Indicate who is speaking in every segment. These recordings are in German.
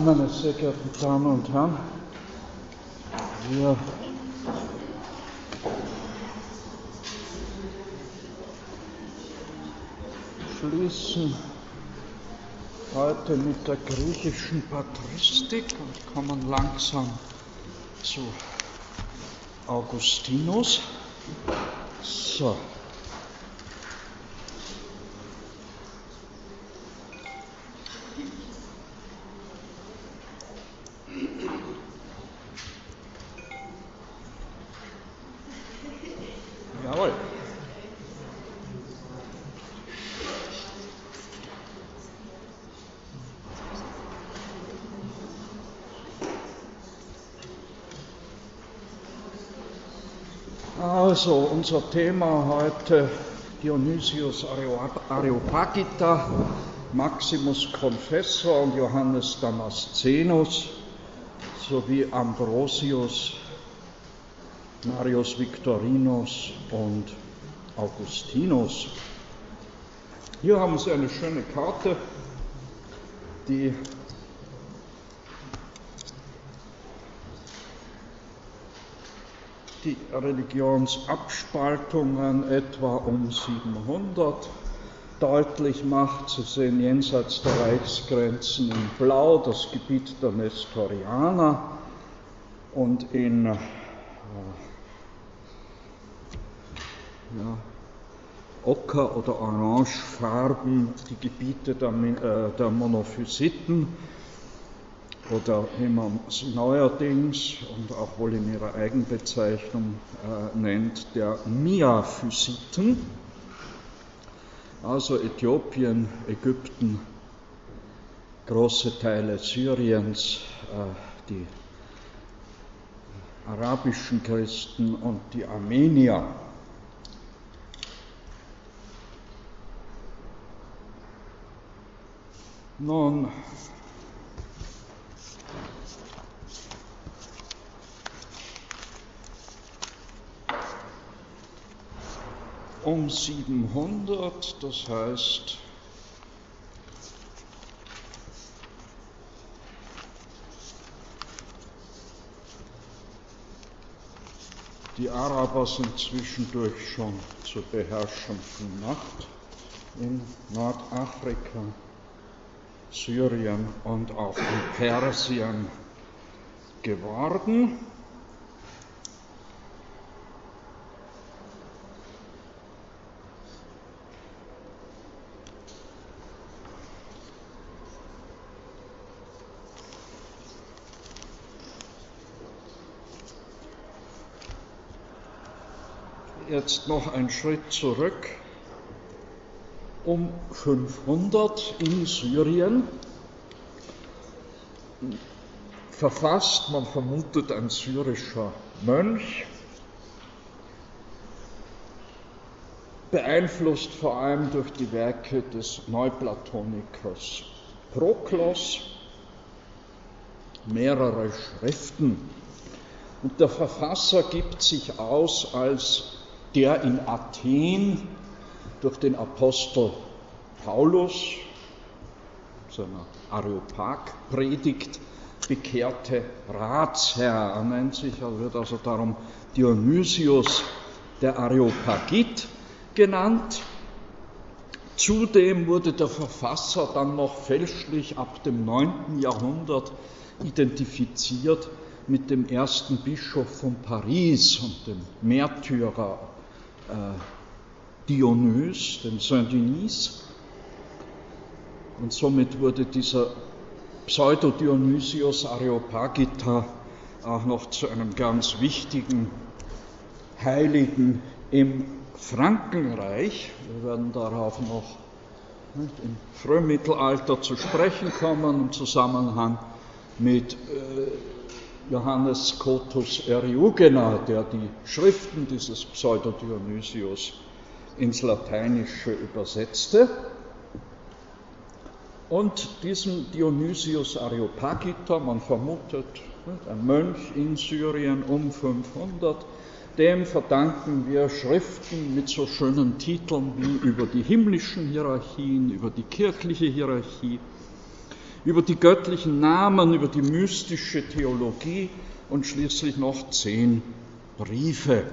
Speaker 1: Meine sehr geehrten Damen und Herren, wir schließen heute mit der griechischen Patristik und kommen langsam zu Augustinus. So. Also, unser Thema heute Dionysius Areopagita, Maximus Confessor und Johannes Damascenus sowie Ambrosius, Marius Victorinus und Augustinus. Hier haben Sie eine schöne Karte, die die Religionsabspaltungen etwa um 700 deutlich macht. Sie sehen jenseits der Reichsgrenzen in Blau das Gebiet der Nestorianer und in äh, ja, Ocker- oder Orangefarben die Gebiete der, äh, der Monophysiten oder wie man es neuerdings und auch wohl in ihrer Eigenbezeichnung äh, nennt, der Miaphysiten, also Äthiopien, Ägypten, große Teile Syriens, äh, die arabischen Christen und die Armenier. Nun, um 700, das heißt die Araber sind zwischendurch schon zur beherrschenden Macht in Nordafrika, Syrien und auch in Persien geworden. Jetzt noch einen Schritt zurück. Um 500 in Syrien verfasst, man vermutet ein syrischer Mönch, beeinflusst vor allem durch die Werke des Neuplatonikers Proklos, mehrere Schriften. Und der Verfasser gibt sich aus als der in Athen durch den Apostel Paulus, seiner Areopag-Predigt, bekehrte Ratsherr. Er nennt sich, er wird also darum Dionysius der Areopagit genannt. Zudem wurde der Verfasser dann noch fälschlich ab dem 9. Jahrhundert identifiziert mit dem ersten Bischof von Paris und dem Märtyrer Dionys, dem Saint-Denis. Und somit wurde dieser Pseudo-Dionysius Areopagita auch noch zu einem ganz wichtigen Heiligen im Frankenreich. Wir werden darauf noch im Frühmittelalter zu sprechen kommen im Zusammenhang mit äh, Johannes Scotus Eriugena, der die Schriften dieses Pseudo-Dionysius ins Lateinische übersetzte. Und diesem Dionysius Areopagita, man vermutet, ein Mönch in Syrien um 500, dem verdanken wir Schriften mit so schönen Titeln wie über die himmlischen Hierarchien, über die kirchliche Hierarchie, über die göttlichen Namen, über die mystische Theologie und schließlich noch zehn Briefe.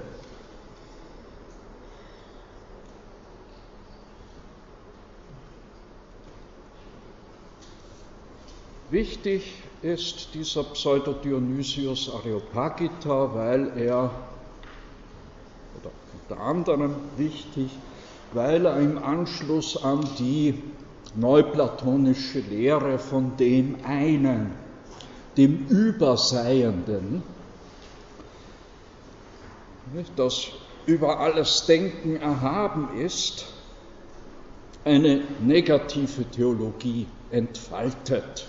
Speaker 1: Wichtig ist dieser Pseudo-Dionysius Areopagita, weil er, oder unter anderem wichtig, weil er im Anschluss an die neuplatonische Lehre von dem einen, dem Überseienden, das über alles Denken erhaben ist, eine negative Theologie entfaltet.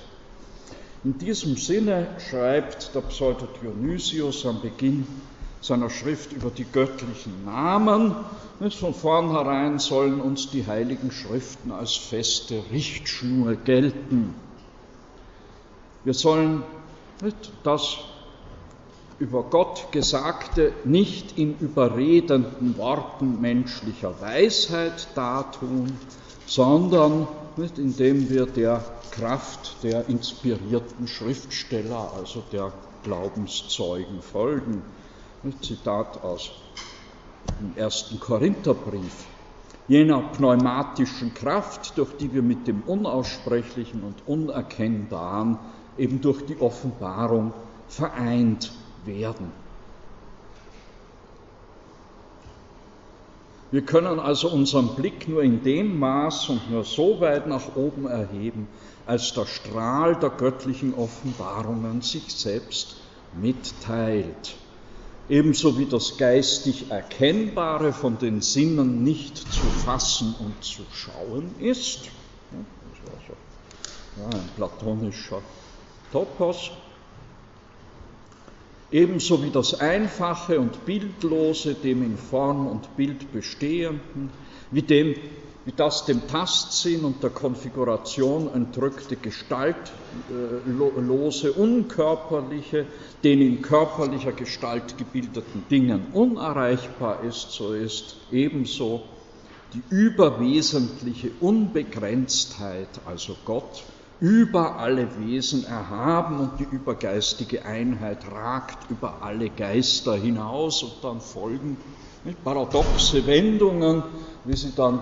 Speaker 1: In diesem Sinne schreibt der Pseudo Dionysius am Beginn seiner Schrift über die göttlichen Namen. Von vornherein sollen uns die heiligen Schriften als feste Richtschnur gelten. Wir sollen das über Gott Gesagte nicht in überredenden Worten menschlicher Weisheit dartun, sondern indem wir der Kraft der inspirierten Schriftsteller, also der Glaubenszeugen folgen. Ein Zitat aus dem ersten Korintherbrief. Jener pneumatischen Kraft, durch die wir mit dem Unaussprechlichen und Unerkennbaren eben durch die Offenbarung vereint werden. Wir können also unseren Blick nur in dem Maß und nur so weit nach oben erheben, als der Strahl der göttlichen Offenbarungen sich selbst mitteilt. Ebenso wie das geistig Erkennbare von den Sinnen nicht zu fassen und zu schauen ist. Das war so ein platonischer Topos. Ebenso wie das Einfache und Bildlose, dem in Form und Bild bestehenden, wie dem wie das dem Tastsinn und der Konfiguration entrückte gestaltlose, äh, unkörperliche, den in körperlicher Gestalt gebildeten Dingen unerreichbar ist, so ist ebenso die überwesentliche Unbegrenztheit, also Gott, über alle Wesen erhaben und die übergeistige Einheit ragt über alle Geister hinaus und dann folgen paradoxe Wendungen, wie sie dann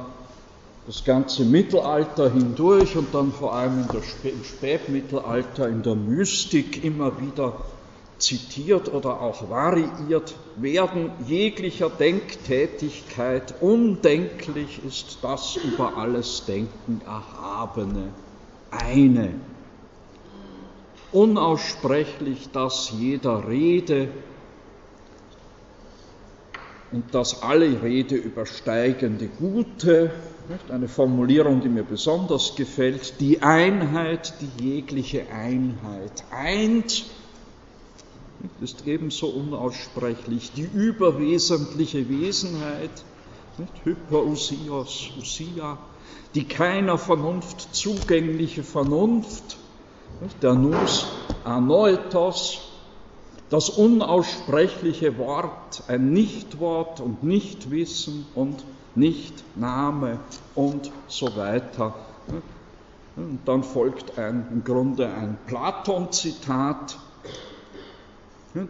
Speaker 1: das ganze Mittelalter hindurch und dann vor allem im Spätmittelalter in der Mystik immer wieder zitiert oder auch variiert werden, jeglicher Denktätigkeit undenklich ist das über alles Denken Erhabene, eine. Unaussprechlich das jeder Rede und das alle Rede übersteigende Gute, eine Formulierung, die mir besonders gefällt, die Einheit, die jegliche Einheit eint, ist ebenso unaussprechlich. Die überwesentliche Wesenheit, Hyperusios, Usia, die keiner Vernunft zugängliche Vernunft, der Nus Anoetos, das unaussprechliche Wort, ein Nichtwort und Nichtwissen und Nichtname und so weiter. Und dann folgt ein, im Grunde ein Platon-Zitat.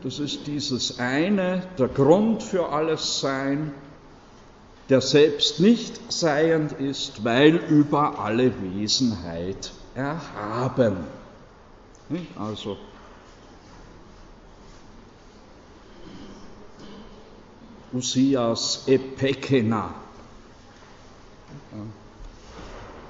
Speaker 1: Das ist dieses eine, der Grund für alles Sein, der selbst nicht seiend ist, weil über alle Wesenheit erhaben. Also Usias Epekena,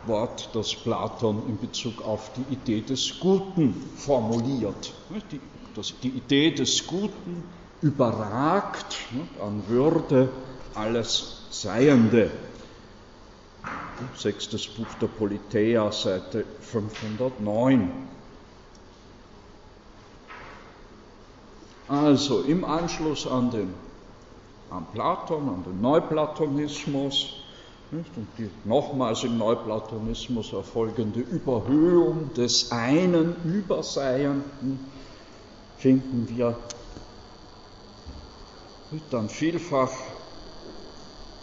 Speaker 1: Wort, das Platon in Bezug auf die Idee des Guten formuliert. Die, das, die Idee des Guten überragt an Würde alles Seiende. Sechstes Buch der Politeia, Seite 509. Also im Anschluss an, den, an Platon, an den Neuplatonismus, und die nochmals im Neuplatonismus erfolgende Überhöhung des einen Überseienden finden wir dann vielfach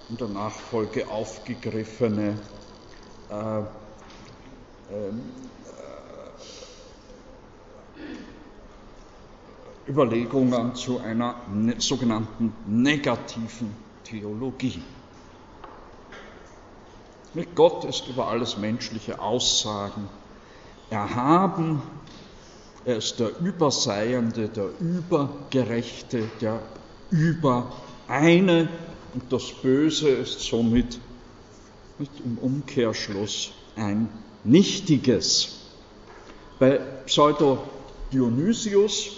Speaker 1: in der Nachfolge aufgegriffene äh, ähm, Überlegungen zu einer ne sogenannten negativen Theologie. Mit Gott ist über alles menschliche Aussagen erhaben. Er ist der Überseiende, der Übergerechte, der Übereine und das Böse ist somit im Umkehrschluss ein Nichtiges. Bei Pseudo-Dionysius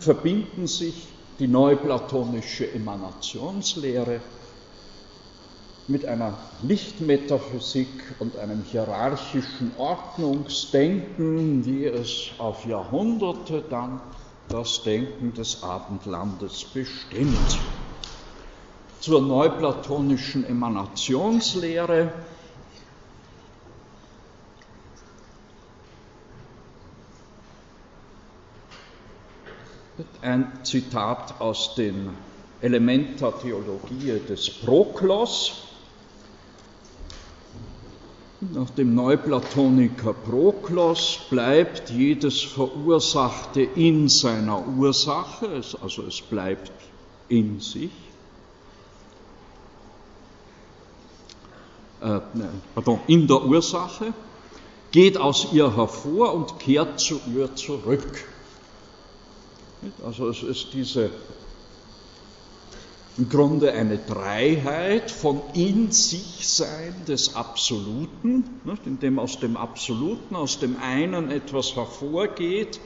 Speaker 1: verbinden sich die neuplatonische Emanationslehre mit einer Lichtmetaphysik und einem hierarchischen Ordnungsdenken, wie es auf Jahrhunderte dann das Denken des Abendlandes bestimmt. Zur neuplatonischen Emanationslehre ein Zitat aus den Elementa Theologie des Proklos, nach dem Neuplatoniker Proklos bleibt jedes Verursachte in seiner Ursache, also es bleibt in sich. Äh, pardon, in der Ursache, geht aus ihr hervor und kehrt zu ihr zurück. Also es ist diese im Grunde eine Dreiheit von in sich Sein des Absoluten, indem aus dem Absoluten, aus dem einen etwas hervorgeht,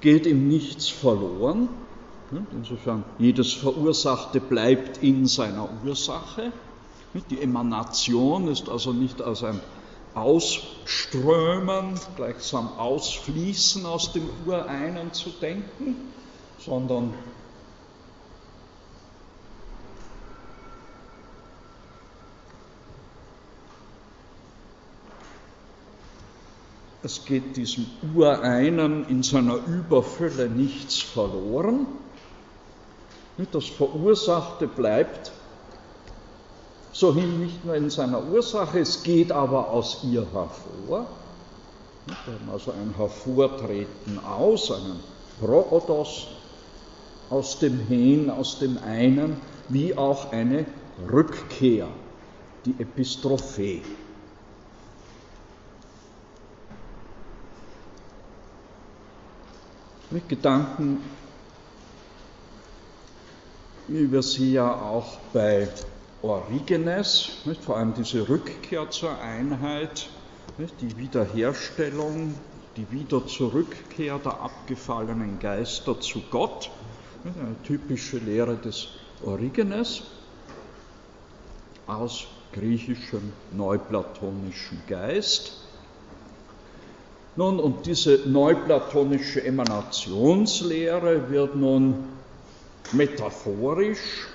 Speaker 1: geht ihm nichts verloren. Insofern, jedes Verursachte bleibt in seiner Ursache. Die Emanation ist also nicht als ein Ausströmen, gleichsam Ausfließen aus dem Ureinen zu denken, sondern es geht diesem Ureinen in seiner Überfülle nichts verloren. Das Verursachte bleibt so hin nicht nur in seiner Ursache, es geht aber aus ihr hervor. Wir haben also ein Hervortreten aus, einen Proodos aus dem Hen, aus dem einen, wie auch eine Rückkehr, die Epistrophie. Mit Gedanken, wie wir sie ja auch bei Origenes, nicht, vor allem diese Rückkehr zur Einheit, nicht, die Wiederherstellung, die Wiederzurückkehr der abgefallenen Geister zu Gott, nicht, eine typische Lehre des Origenes aus griechischem neuplatonischen Geist. Nun, und diese neuplatonische Emanationslehre wird nun metaphorisch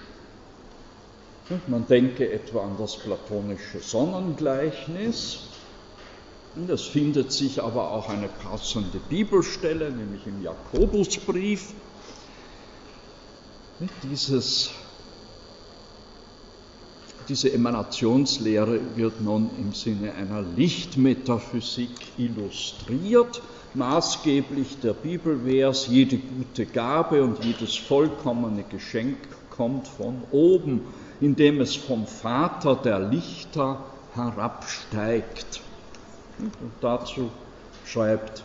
Speaker 1: man denke etwa an das platonische Sonnengleichnis. Es findet sich aber auch eine passende Bibelstelle, nämlich im Jakobusbrief. Dieses, diese Emanationslehre wird nun im Sinne einer Lichtmetaphysik illustriert. Maßgeblich der Bibelvers, jede gute Gabe und jedes vollkommene Geschenk kommt von oben indem es vom Vater der Lichter herabsteigt. Und dazu schreibt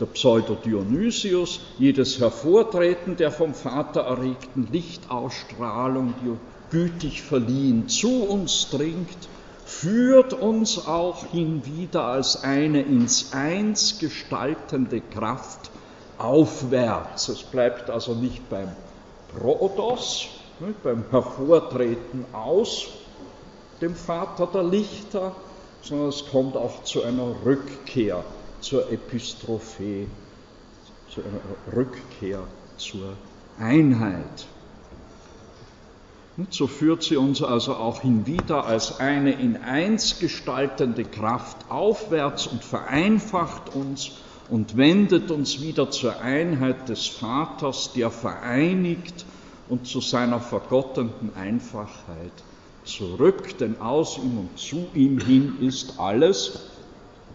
Speaker 1: der Pseudo-Dionysius, jedes Hervortreten der vom Vater erregten Lichtausstrahlung, gütig verliehen zu uns dringt, führt uns auch hinwieder als eine ins Eins gestaltende Kraft aufwärts. Es bleibt also nicht beim Protos, beim Hervortreten aus dem Vater der Lichter, sondern es kommt auch zu einer Rückkehr zur Epistrophie, zu einer Rückkehr zur Einheit. So führt sie uns also auch hinwieder als eine in eins gestaltende Kraft aufwärts und vereinfacht uns und wendet uns wieder zur Einheit des Vaters, der vereinigt und zu seiner vergottenden Einfachheit zurück, denn aus ihm und zu ihm hin ist alles,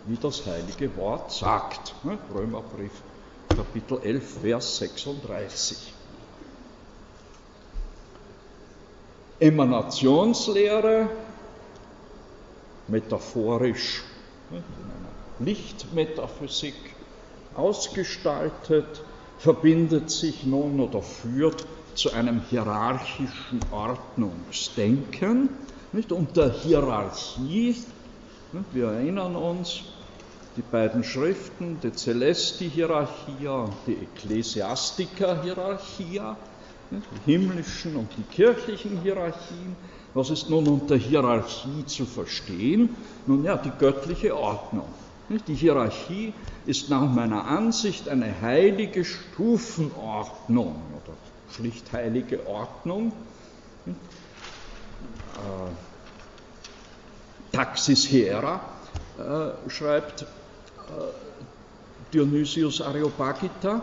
Speaker 1: wie das heilige Wort sagt. Ne? Römerbrief Kapitel 11, Vers 36. Emanationslehre, metaphorisch, ne? Lichtmetaphysik ausgestaltet, verbindet sich nun oder führt zu einem hierarchischen Ordnungsdenken. Nicht? Unter Hierarchie, wir erinnern uns, die beiden Schriften, die Celesti-Hierarchia und die Ecclesiastica-Hierarchia, die himmlischen und die kirchlichen Hierarchien. Was ist nun unter Hierarchie zu verstehen? Nun ja, die göttliche Ordnung. Die Hierarchie ist nach meiner Ansicht eine heilige Stufenordnung oder schlicht heilige Ordnung. Äh, Taxis Hiera äh, schreibt Dionysius Areopagita,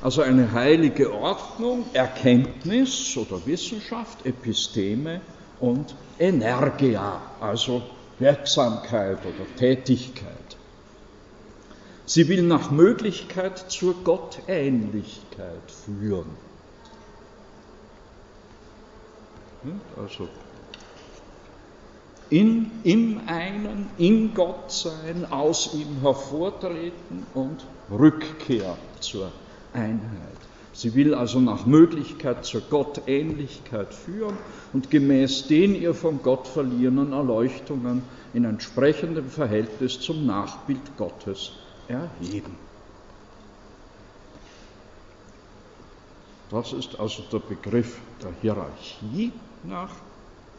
Speaker 1: also eine heilige Ordnung, Erkenntnis oder Wissenschaft, Episteme und Energia, also Wirksamkeit oder Tätigkeit. Sie will nach Möglichkeit zur Gottähnlichkeit führen. Hm? Also in, im einen, in Gott sein, aus ihm hervortreten und Rückkehr zur Einheit. Sie will also nach Möglichkeit zur Gottähnlichkeit führen und gemäß den ihr von Gott verliehenen Erleuchtungen in entsprechendem Verhältnis zum Nachbild Gottes erheben. Das ist also der Begriff der Hierarchie nach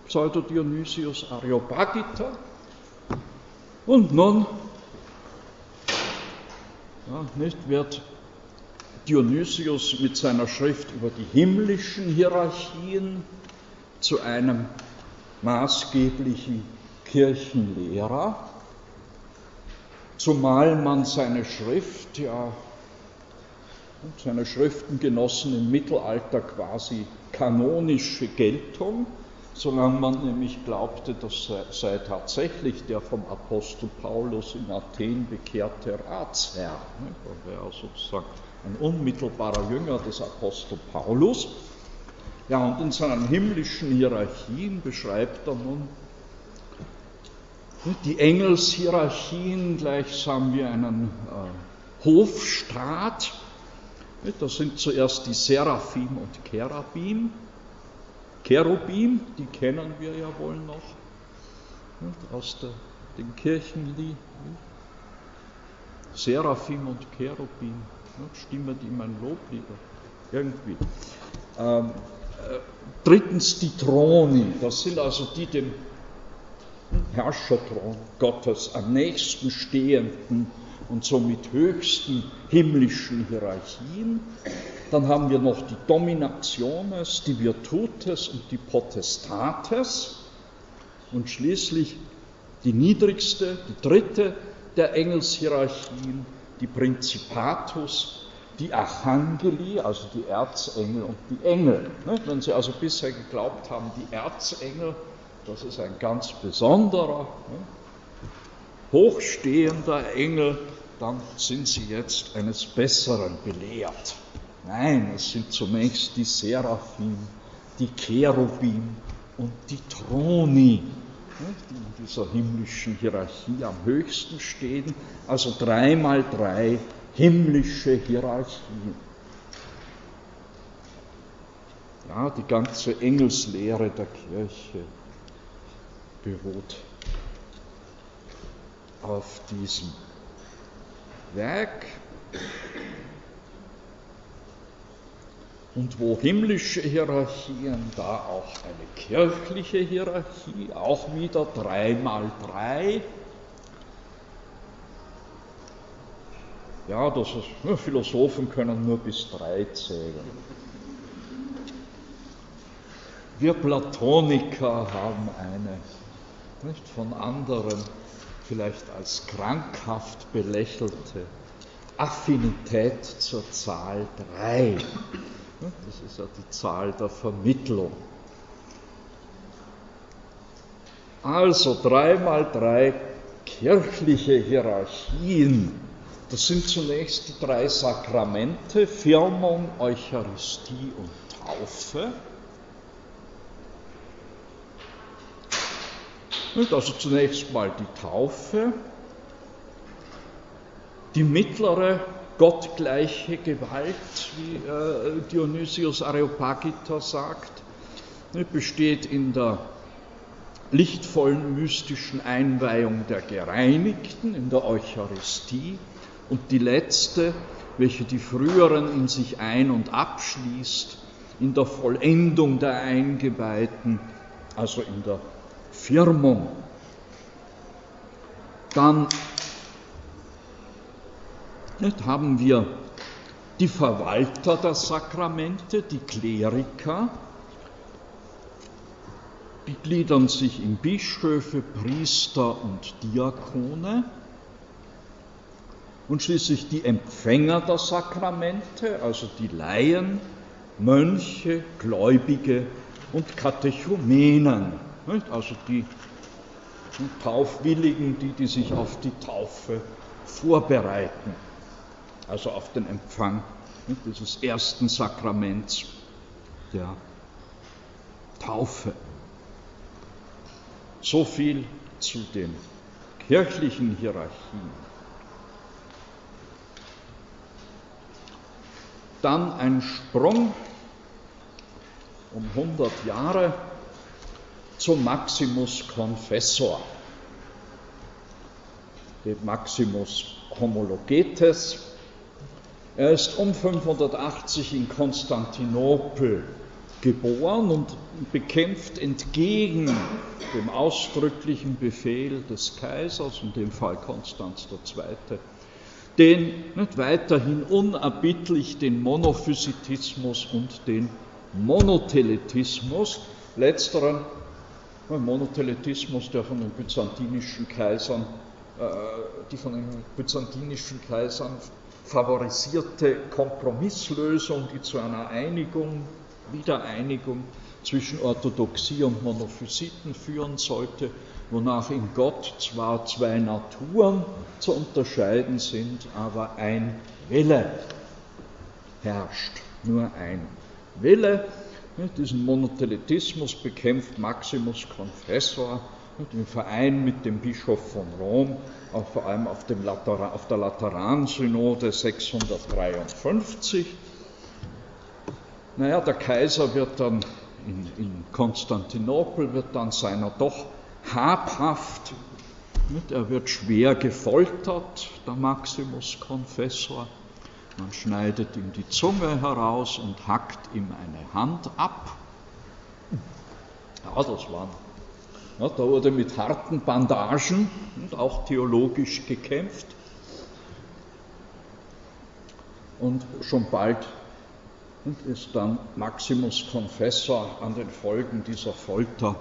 Speaker 1: Pseudo-Dionysius Areopagita. Und nun ja, nicht, wird Dionysius mit seiner Schrift über die himmlischen Hierarchien zu einem maßgeblichen Kirchenlehrer, zumal man seine Schrift ja seine Schriften genossen im Mittelalter quasi kanonische Geltung solange man nämlich glaubte, das sei, tatsächlich der vom Apostel Paulus in Athen bekehrte Ratsherr. Er wäre sozusagen ein unmittelbarer Jünger des Apostel Paulus. Ja, und in seinen himmlischen Hierarchien beschreibt er nun die Engelshierarchien gleichsam wie einen äh, Hofstaat. Das sind zuerst die Seraphim und Cherubim, Cherubim, die kennen wir ja wohl noch aus der, den Kirchenlied. Seraphim und Cherubim, stimmen die mein Loblieder? Irgendwie. Ähm, äh, drittens die Throni, das sind also die dem Herrscherthron Gottes am nächsten stehenden und somit höchsten himmlischen Hierarchien. Dann haben wir noch die Dominationes, die Virtutes und die Potestates. Und schließlich die niedrigste, die dritte der Engelshierarchien, die Principatus, die Archangeli, also die Erzengel und die Engel. Wenn Sie also bisher geglaubt haben, die Erzengel, das ist ein ganz besonderer, hochstehender Engel, dann sind Sie jetzt eines Besseren belehrt. Nein, es sind zunächst die Seraphim, die Cherubim und die Throni, die in dieser himmlischen Hierarchie am höchsten stehen, also dreimal drei himmlische Hierarchien. Ja, die ganze Engelslehre der Kirche beruht auf diesem Werk Und wo himmlische Hierarchien, da auch eine kirchliche Hierarchie, auch wieder drei mal drei. Ja, das ist, Philosophen können nur bis drei zählen. Wir Platoniker haben eine nicht von anderen vielleicht als krankhaft belächelte Affinität zur Zahl drei. Das ist ja die Zahl der Vermittlung. Also 3 mal 3 kirchliche Hierarchien. Das sind zunächst die drei Sakramente, Firmung, Eucharistie und Taufe. Also zunächst mal die Taufe, die mittlere gottgleiche Gewalt, wie äh, Dionysius Areopagita sagt, ne, besteht in der lichtvollen mystischen Einweihung der Gereinigten, in der Eucharistie. Und die letzte, welche die früheren in sich ein- und abschließt, in der Vollendung der Eingeweihten, also in der Firmung. Dann nicht, haben wir die Verwalter der Sakramente, die Kleriker, die gliedern sich in Bischöfe, Priester und Diakone und schließlich die Empfänger der Sakramente, also die Laien, Mönche, Gläubige und Katechumenen, also die Taufwilligen, die, die sich auf die Taufe vorbereiten, also auf den Empfang dieses ersten Sakraments der Taufe. So viel zu den kirchlichen Hierarchien. Dann ein Sprung um 100 Jahre zum Maximus Confessor, dem Maximus Homologetes. Er ist um 580 in Konstantinopel geboren und bekämpft entgegen dem ausdrücklichen Befehl des Kaisers, in dem Fall Konstanz II., den nicht, weiterhin unerbittlich den Monophysitismus und den Monotheletismus, letzteren Monotheletismus, der von den byzantinischen Kaisern, äh, die von den byzantinischen Kaisern favorisierte Kompromisslösung, die zu einer Einigung Wiedereinigung zwischen Orthodoxie und Monophysiten führen sollte, wonach in Gott zwar zwei Naturen zu unterscheiden sind, aber ein Wille herrscht, nur ein Wille. Diesen Monotheletismus bekämpft Maximus Confessor im Verein mit dem Bischof von Rom, vor allem auf, dem Lateran, auf der Lateran-Synode 653 naja, der Kaiser wird dann in, in Konstantinopel, wird dann seiner doch habhaft, nicht? er wird schwer gefoltert, der Maximus Confessor. Man schneidet ihm die Zunge heraus und hackt ihm eine Hand ab. Ja, das war. Da wurde mit harten Bandagen und auch theologisch gekämpft. Und schon bald ist dann Maximus Confessor an den Folgen dieser Folter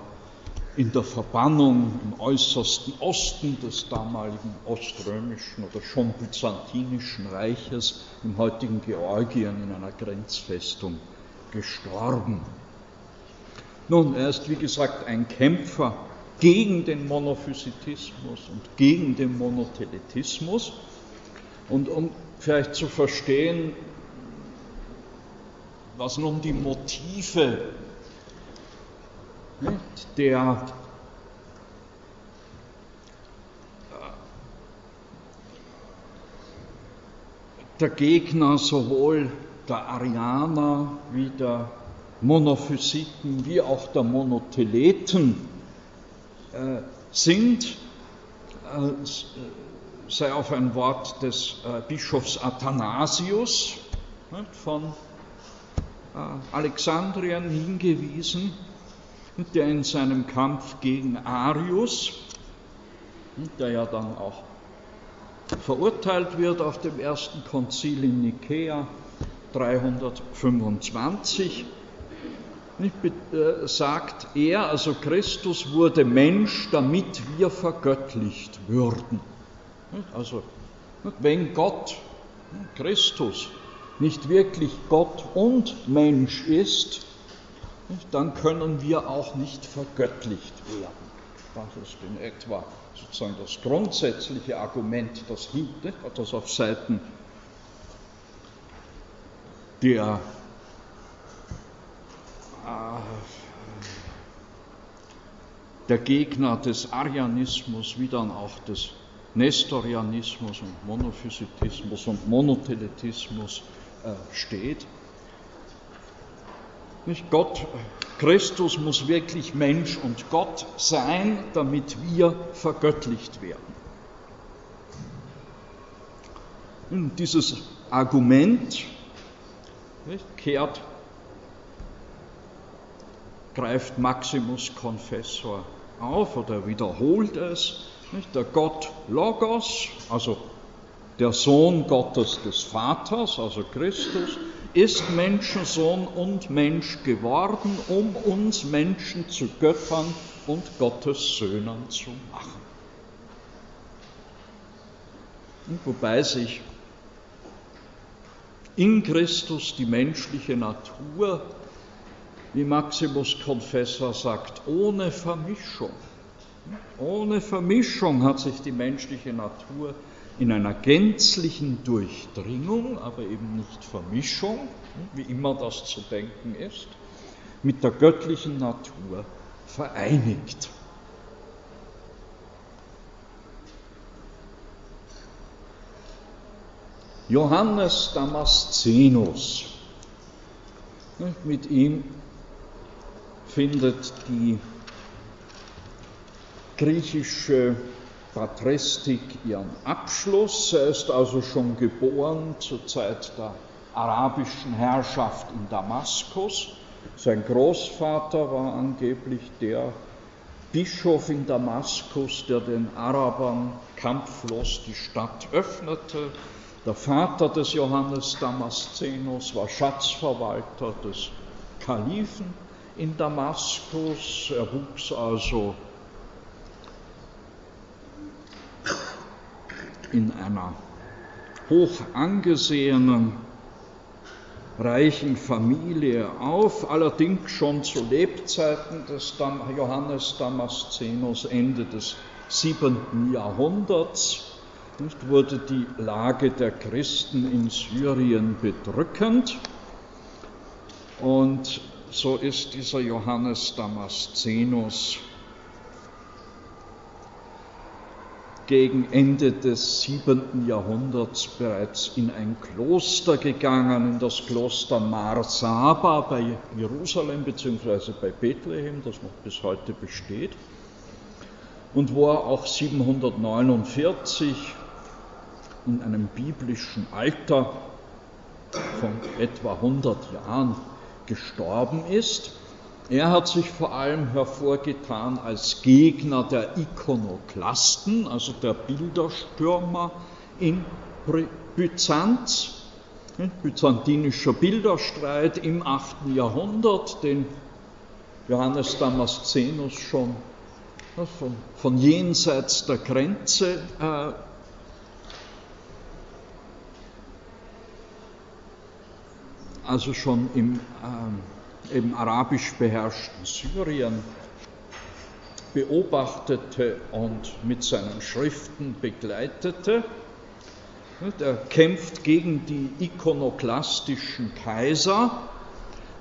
Speaker 1: in der Verbannung im äußersten Osten des damaligen oströmischen oder schon byzantinischen Reiches, im heutigen Georgien, in einer Grenzfestung gestorben. Nun, er ist wie gesagt ein Kämpfer gegen den Monophysitismus und gegen den Monotheletismus. Und um vielleicht zu verstehen, was nun die Motive der der Gegner sowohl der Arianer wie der Monophysiten wie auch der Monotheleten äh, sind, äh, sei auf ein Wort des äh, Bischofs Athanasius von Alexandrien hingewiesen, der in seinem Kampf gegen Arius, der ja dann auch verurteilt wird auf dem ersten Konzil in Nikea 325, sagt er, also Christus wurde Mensch, damit wir vergöttlicht würden. Also wenn Gott, Christus, nicht wirklich Gott und Mensch ist, dann können wir auch nicht vergöttlicht werden. Das ist in etwa sozusagen das grundsätzliche Argument, das, das auf Seiten der äh, der Gegner des Arianismus wie dann auch des Nestorianismus und Monophysitismus und Monotheletismus äh, steht. Nicht Gott, Christus muss wirklich Mensch und Gott sein, damit wir vergöttlicht werden. Und dieses Argument nicht, kehrt, greift Maximus Confessor auf oder wiederholt es. Nicht? Der Gott Logos, also der Sohn Gottes des Vaters, also Christus, ist Menschensohn und Mensch geworden, um uns Menschen zu Göttern und Gottes Söhnen zu machen. Und wobei sich in Christus die menschliche Natur, wie Maximus Confessor sagt, ohne Vermischung, ohne Vermischung hat sich die menschliche Natur in einer gänzlichen Durchdringung, aber eben nicht Vermischung, wie immer das zu denken ist, mit der göttlichen Natur vereinigt. Johannes Damascenus, mit ihm findet die griechische Patristik ihren Abschluss. Er ist also schon geboren zur Zeit der arabischen Herrschaft in Damaskus. Sein Großvater war angeblich der Bischof in Damaskus, der den Arabern kampflos die Stadt öffnete. Der Vater des Johannes Damascenus war Schatzverwalter des Kalifen in Damaskus. Er wuchs also in einer hoch angesehenen, reichen Familie auf, allerdings schon zu Lebzeiten des Johannes Damascenus, Ende des siebenten Jahrhunderts, nicht, wurde die Lage der Christen in Syrien bedrückend. Und so ist dieser Johannes Damascenus gegen Ende des siebenten Jahrhunderts bereits in ein Kloster gegangen, in das Kloster Mar Saba bei Jerusalem bzw. bei Bethlehem, das noch bis heute besteht, und wo er auch 749 in einem biblischen Alter von etwa 100 Jahren gestorben ist. Er hat sich vor allem hervorgetan als Gegner der Ikonoklasten, also der Bilderstürmer in Byzanz. Byzantinischer Bilderstreit im 8. Jahrhundert, den Johannes Damascenus schon von, von jenseits der Grenze äh, also schon im äh, eben arabisch beherrschten Syrien beobachtete und mit seinen Schriften begleitete. Er kämpft gegen die ikonoklastischen Kaiser,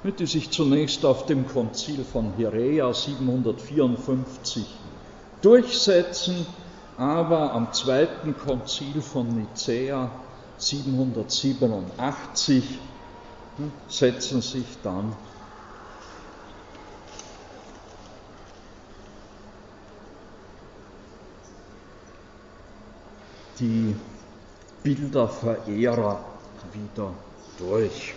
Speaker 1: die sich zunächst auf dem Konzil von Hirea 754 durchsetzen, aber am zweiten Konzil von Nicäa 787 setzen sich dann die Bilderverehrer wieder durch.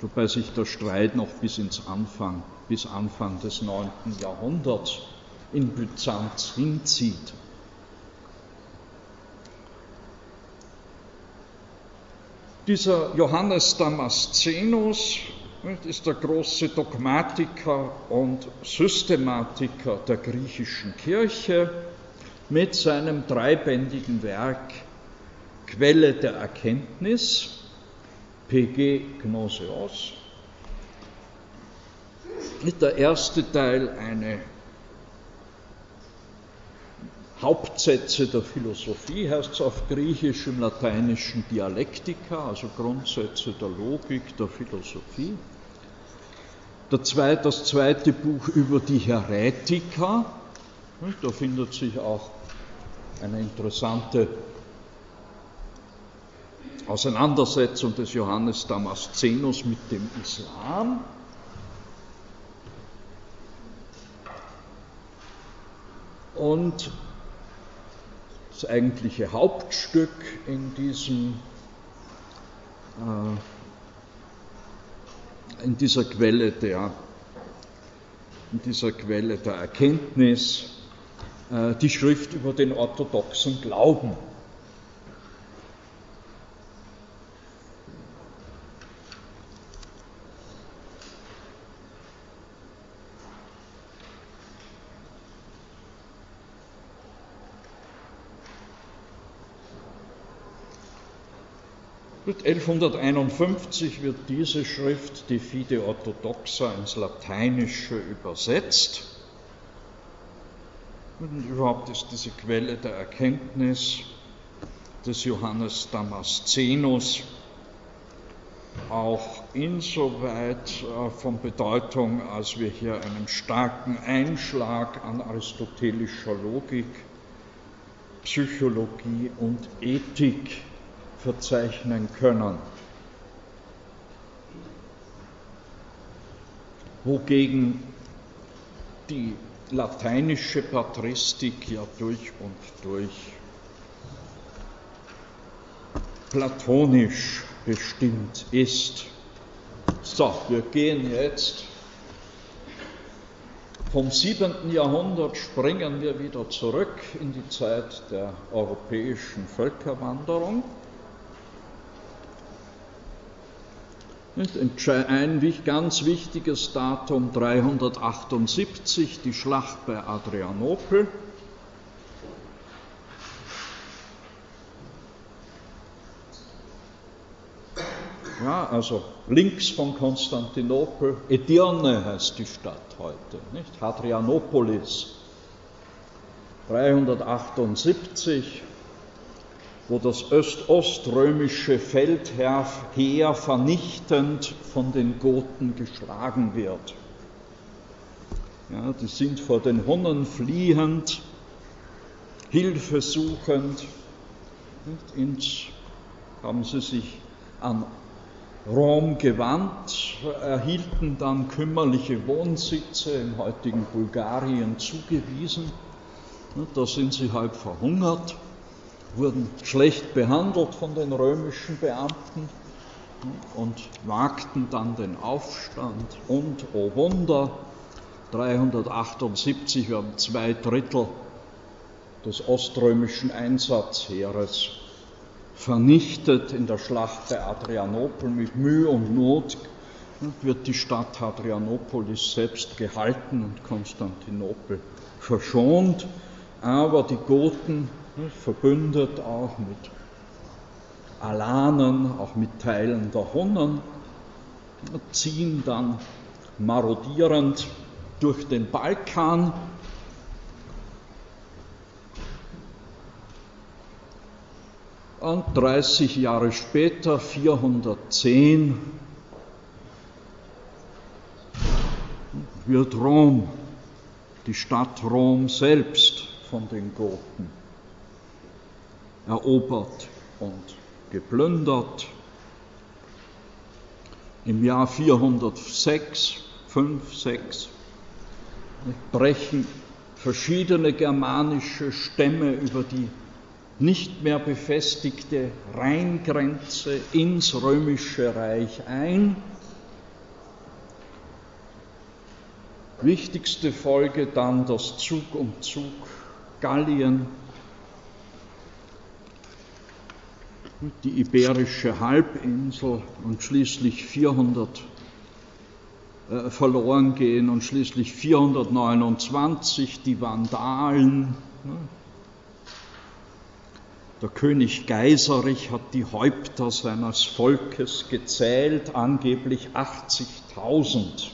Speaker 1: Wobei sich der Streit noch bis ins Anfang, bis Anfang des 9. Jahrhunderts in Byzanz hinzieht. Dieser Johannes Damascenus ist der große Dogmatiker und Systematiker der griechischen Kirche mit seinem dreibändigen Werk Quelle der Erkenntnis, PG Gnoseos. Der erste Teil eine Hauptsätze der Philosophie heißt es auf Griechisch, im Lateinischen Dialektika, also Grundsätze der Logik, der Philosophie. Zweite, das zweite Buch über die Heretika, da findet sich auch eine interessante Auseinandersetzung des Johannes Damascenus mit dem Islam. Und das eigentliche Hauptstück in diesem äh, in dieser Quelle der in dieser Quelle der Erkenntnis äh, die Schrift über den orthodoxen Glauben. 1151 wird diese Schrift, die Fide Orthodoxa, ins Lateinische übersetzt. Und überhaupt ist diese Quelle der Erkenntnis des Johannes Damascenus auch insoweit äh, von Bedeutung, als wir hier einen starken Einschlag an aristotelischer Logik, Psychologie und Ethik verzeichnen können. Wogegen die lateinische Patristik ja durch und durch platonisch bestimmt ist. So, wir gehen jetzt vom 7. Jahrhundert springen wir wieder zurück in die Zeit der europäischen Völkerwanderung. Ein ganz wichtiges Datum 378, die Schlacht bei Adrianopel. Ja, also links von Konstantinopel, Edirne heißt die Stadt heute, nicht? Hadrianopolis. 378 wo das östoströmische Feldheer vernichtend von den Goten geschlagen wird. Ja, die sind vor den Hunnen fliehend, Hilfe suchend, ins, haben sie sich an Rom gewandt, erhielten dann kümmerliche Wohnsitze im heutigen Bulgarien zugewiesen. Da sind sie halb verhungert wurden schlecht behandelt von den römischen Beamten und wagten dann den Aufstand. Und, oh Wunder, 378 werden zwei Drittel des oströmischen Einsatzheeres vernichtet in der Schlacht bei Adrianopel. Mit Mühe und Not wird die Stadt Hadrianopolis selbst gehalten und Konstantinopel verschont. Aber die Goten verbündet auch mit Alanen, auch mit Teilen der Hunnen, ziehen dann marodierend durch den Balkan. Und 30 Jahre später, 410, wird Rom, die Stadt Rom selbst von den Goten erobert und geplündert. Im Jahr 406, 5, 6 brechen verschiedene germanische Stämme über die nicht mehr befestigte Rheingrenze ins römische Reich ein. Wichtigste Folge dann das Zug um Zug Gallien die Iberische Halbinsel und schließlich 400 äh, verloren gehen und schließlich 429 die Vandalen. Ne? Der König Geiserich hat die Häupter seines Volkes gezählt, angeblich 80.000.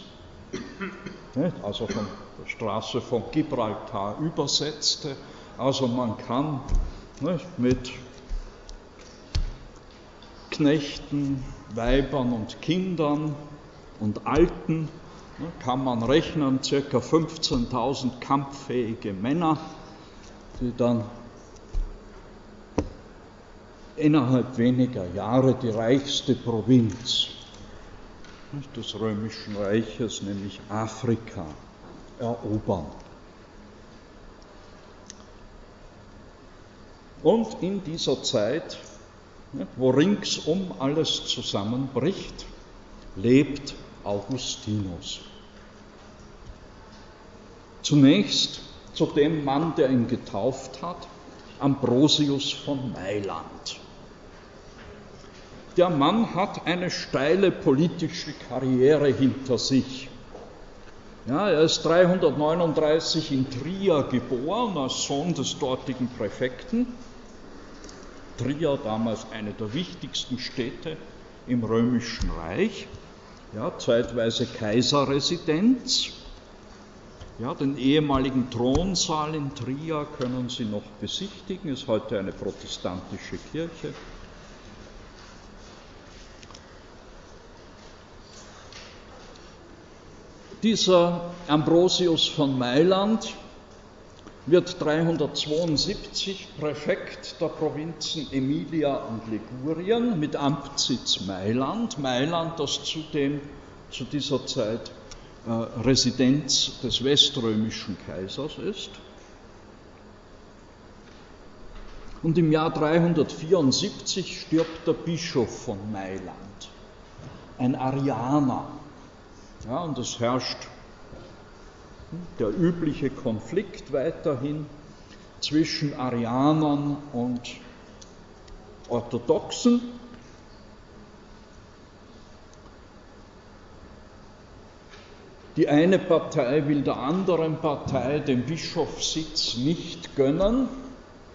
Speaker 1: Ne? Also von der Straße von Gibraltar übersetzte Also man kann nicht, mit Knechten, Weibern und Kindern und Alten kann man rechnen, ca. 15.000 kampffähige Männer, die dann innerhalb weniger Jahre die reichste Provinz des römischen Reiches, nämlich Afrika, erobern. Und in dieser Zeit, wo ringsum alles zusammenbricht, lebt Augustinus. Zunächst zu dem Mann, der ihn getauft hat, Ambrosius von Mailand. Der Mann hat eine steile politische Karriere hinter sich. Ja, er ist 339 in Trier geboren, als Sohn des dortigen Präfekten. Trier, damals eine der wichtigsten Städte im Römischen Reich, ja, zeitweise Kaiserresidenz. Ja, den ehemaligen Thronsaal in Trier können Sie noch besichtigen, ist heute eine protestantische Kirche. Dieser Ambrosius von Mailand wird 372 Präfekt der Provinzen Emilia und Ligurien mit Amtssitz Mailand. Mailand, das zudem zu dieser Zeit äh, Residenz des weströmischen Kaisers ist. Und im Jahr 374 stirbt der Bischof von Mailand, ein Arianer, ja, und es herrscht der übliche Konflikt weiterhin zwischen Arianern und Orthodoxen. Die eine Partei will der anderen Partei den Bischofssitz nicht gönnen.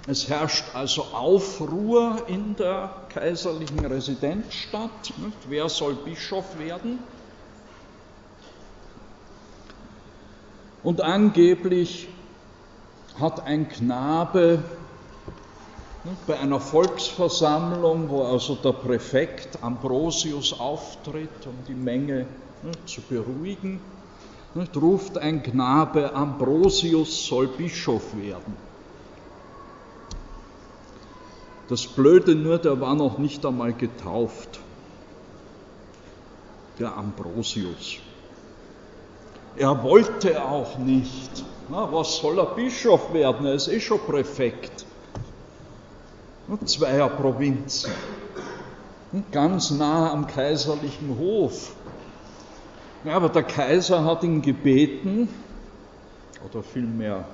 Speaker 1: Es herrscht also Aufruhr in der kaiserlichen Residenzstadt. Wer soll Bischof werden? Und angeblich hat ein Knabe bei einer Volksversammlung, wo also der Präfekt Ambrosius auftritt, um die Menge zu beruhigen, ruft ein Knabe, Ambrosius soll Bischof werden. Das Blöde nur, der war noch nicht einmal getauft, der Ambrosius. Er wollte auch nicht. Na, was soll er Bischof werden? Er ist eh schon Präfekt. Zweier Provinzen. Ganz nah am kaiserlichen Hof. Ja, aber der Kaiser hat ihn gebeten, oder vielmehr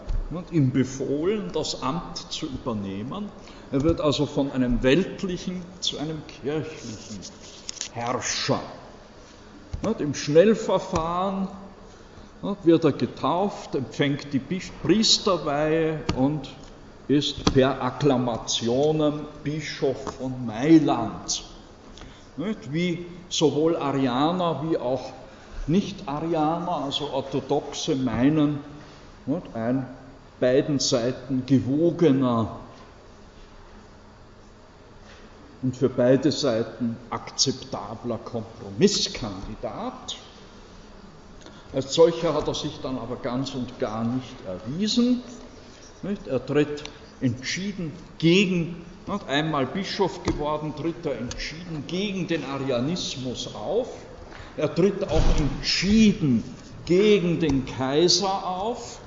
Speaker 1: ihm befohlen, das Amt zu übernehmen. Er wird also von einem weltlichen zu einem kirchlichen Herrscher. Im Schnellverfahren wird er getauft, empfängt die Priesterweihe und ist per Akklamationen Bischof von Mailand. Wie sowohl Arianer wie auch Nicht-Arianer, also Orthodoxe, meinen, ein beiden Seiten gewogener und für beide Seiten akzeptabler Kompromisskandidat. Als solcher hat er sich dann aber ganz und gar nicht erwiesen. Er tritt entschieden gegen, einmal Bischof geworden, tritt er entschieden gegen den Arianismus auf. Er tritt auch entschieden gegen den Kaiser auf.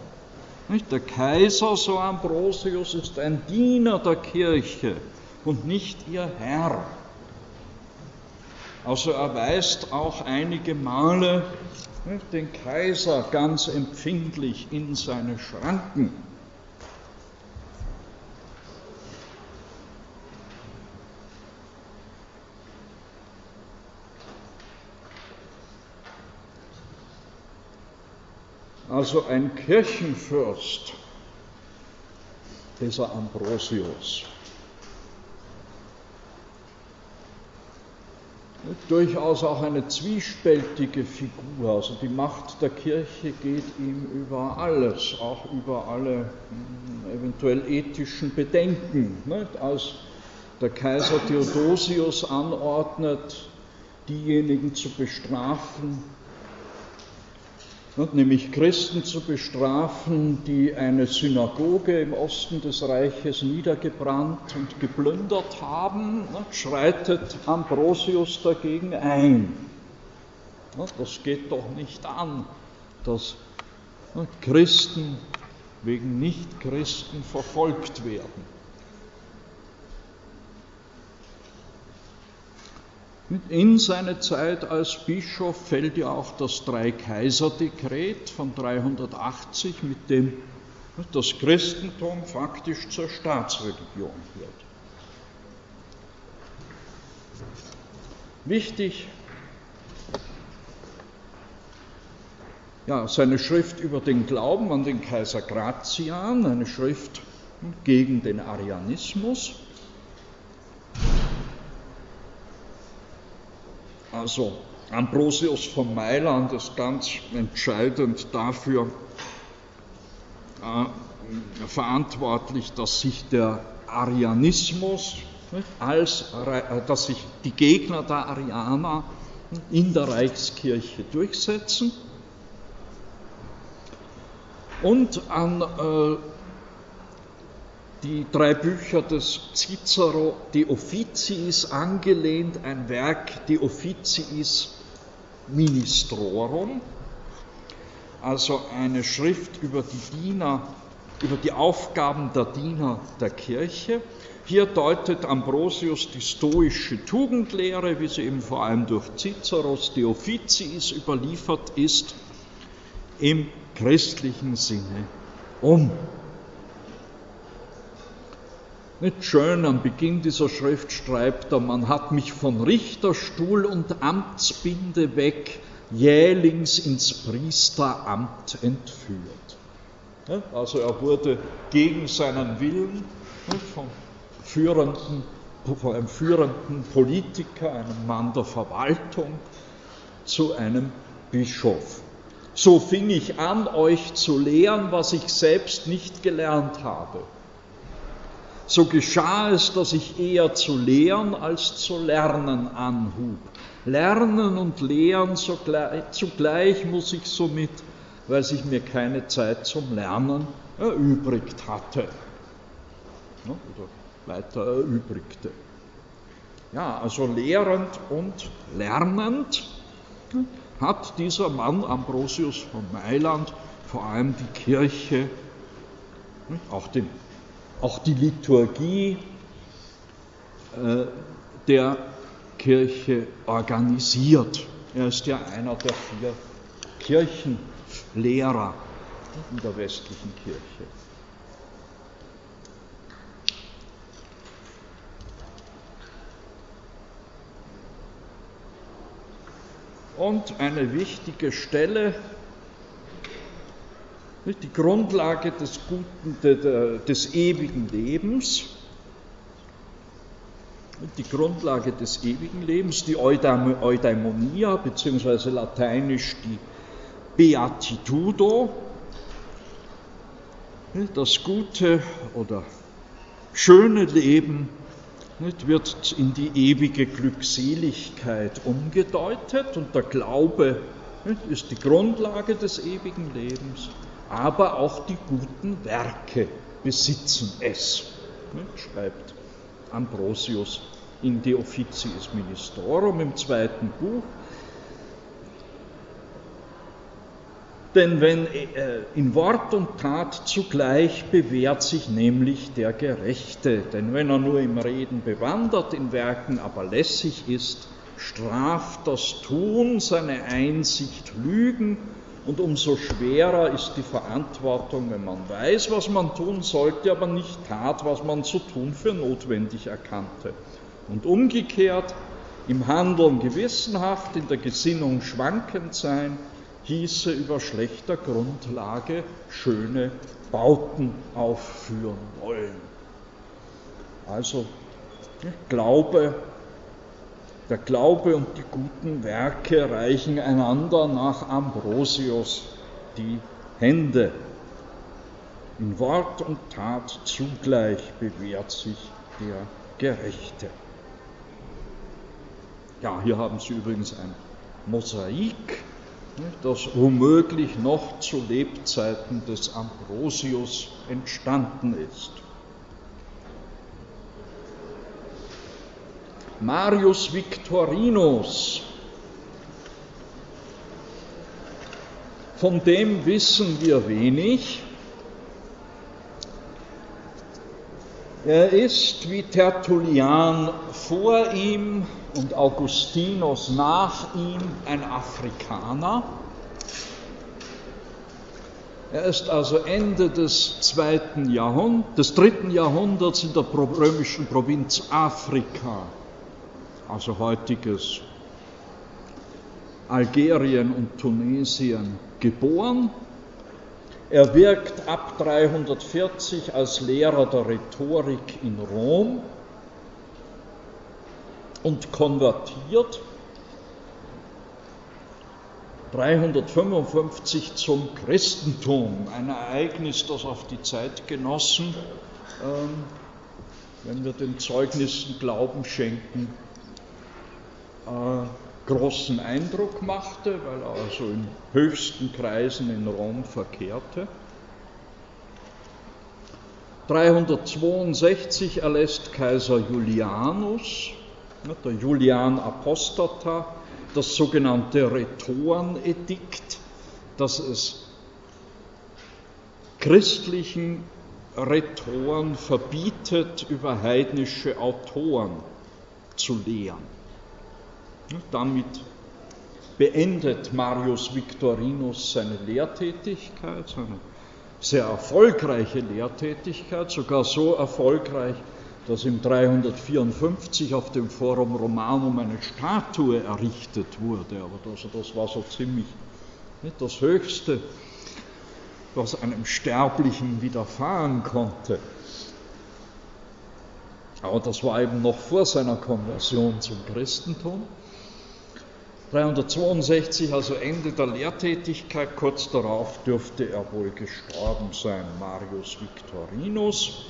Speaker 1: Der Kaiser, so Ambrosius, ist ein Diener der Kirche und nicht ihr Herr. Also er weist auch einige Male den Kaiser ganz empfindlich in seine Schranken. Also ein Kirchenfürst, dieser Ambrosius. Durchaus auch eine zwiespältige Figur. Also die Macht der Kirche geht ihm über alles, auch über alle hm, eventuell ethischen Bedenken. Als der Kaiser Theodosius anordnet, diejenigen zu bestrafen, nämlich Christen zu bestrafen, die eine Synagoge im Osten des Reiches niedergebrannt und geplündert haben, schreitet Ambrosius dagegen ein. Das geht doch nicht an, dass Christen wegen Nichtchristen verfolgt werden. In seine Zeit als Bischof fällt ja auch das Dreikaiser-Dekret von 380, mit dem das Christentum faktisch zur Staatsreligion wird. Wichtig, ja, seine Schrift über den Glauben an den Kaiser Gratian, eine Schrift gegen den Arianismus, Also Ambrosius von Mailand ist ganz entscheidend dafür äh, verantwortlich, dass sich der Arianismus als, äh, dass sich die Gegner der Arianer in der Reichskirche durchsetzen. Und an äh, die drei Bücher des Cicero, De Officiis, angelehnt, ein Werk De Officiis Ministrorum, also eine Schrift über die Diener, über die Aufgaben der Diener der Kirche. Hier deutet Ambrosius die stoische Tugendlehre, wie sie eben vor allem durch Ciceros De Officiis überliefert ist, im christlichen Sinne um. Nicht schön, am Beginn dieser Schrift schreibt er, man hat mich von Richterstuhl und Amtsbinde weg jählings ins Priesteramt entführt. Also er wurde gegen seinen Willen vom führenden, von einem führenden Politiker, einem Mann der Verwaltung, zu einem Bischof. So fing ich an, euch zu lehren, was ich selbst nicht gelernt habe so geschah es, dass ich eher zu lehren als zu lernen anhub. Lernen und lehren zugleich muss ich somit, weil sich mir keine Zeit zum Lernen erübrigt hatte. Oder weiter erübrigte. Ja, also lehrend und lernend hat dieser Mann Ambrosius von Mailand vor allem die Kirche, auch den auch die Liturgie äh, der Kirche organisiert. Er ist ja einer der vier Kirchenlehrer in der westlichen Kirche. Und eine wichtige Stelle die Grundlage des, guten, des ewigen Lebens, die Grundlage des ewigen Lebens, die Eudaimonia, beziehungsweise lateinisch die Beatitudo, das gute oder schöne Leben wird in die ewige Glückseligkeit umgedeutet und der Glaube ist die Grundlage des ewigen Lebens aber auch die guten Werke besitzen es, ne, schreibt Ambrosius in De Officiis Ministrorum im zweiten Buch. Denn wenn äh, in Wort und Tat zugleich bewährt sich nämlich der Gerechte, denn wenn er nur im Reden bewandert, in Werken aber lässig ist, straft das Tun seine Einsicht Lügen und umso schwerer ist die Verantwortung, wenn man weiß, was man tun sollte, aber nicht tat, was man zu tun für notwendig erkannte. Und umgekehrt, im Handeln gewissenhaft, in der Gesinnung schwankend sein, hieße über schlechter Grundlage schöne Bauten aufführen wollen. Also Glaube Der Glaube und die guten Werke reichen einander nach Ambrosius die Hände. In Wort und Tat zugleich bewährt sich der Gerechte. Ja, hier haben Sie übrigens ein Mosaik, das womöglich noch zu Lebzeiten des Ambrosius entstanden ist. Marius Victorinus, von dem wissen wir wenig. Er ist wie Tertullian vor ihm und Augustinus nach ihm ein Afrikaner. Er ist also Ende des zweiten Jahrhunderts, des dritten Jahrhunderts in der römischen Provinz Afrika also heutiges Algerien und Tunesien, geboren. Er wirkt ab 340 als Lehrer der Rhetorik in Rom und konvertiert 355 zum Christentum, ein Ereignis, das auf die Zeitgenossen, ähm, wenn wir den Zeugnissen Glauben schenken, großen Eindruck machte, weil er also in höchsten Kreisen in Rom verkehrte. 362 erlässt Kaiser Julianus, der Julian Apostata, das sogenannte Rhetorenedikt, das es christlichen Rhetoren verbietet, über heidnische Autoren zu lehren. Damit beendet Marius Victorinus seine Lehrtätigkeit, seine sehr erfolgreiche Lehrtätigkeit, sogar so erfolgreich, dass im 354 auf dem Forum Romanum eine Statue errichtet wurde. Aber das, das war so ziemlich nicht das Höchste, was einem Sterblichen widerfahren konnte. Aber das war eben noch vor seiner Konversion zum Christentum. 362, also Ende der Lehrtätigkeit, kurz darauf dürfte er wohl gestorben sein, Marius Victorinus.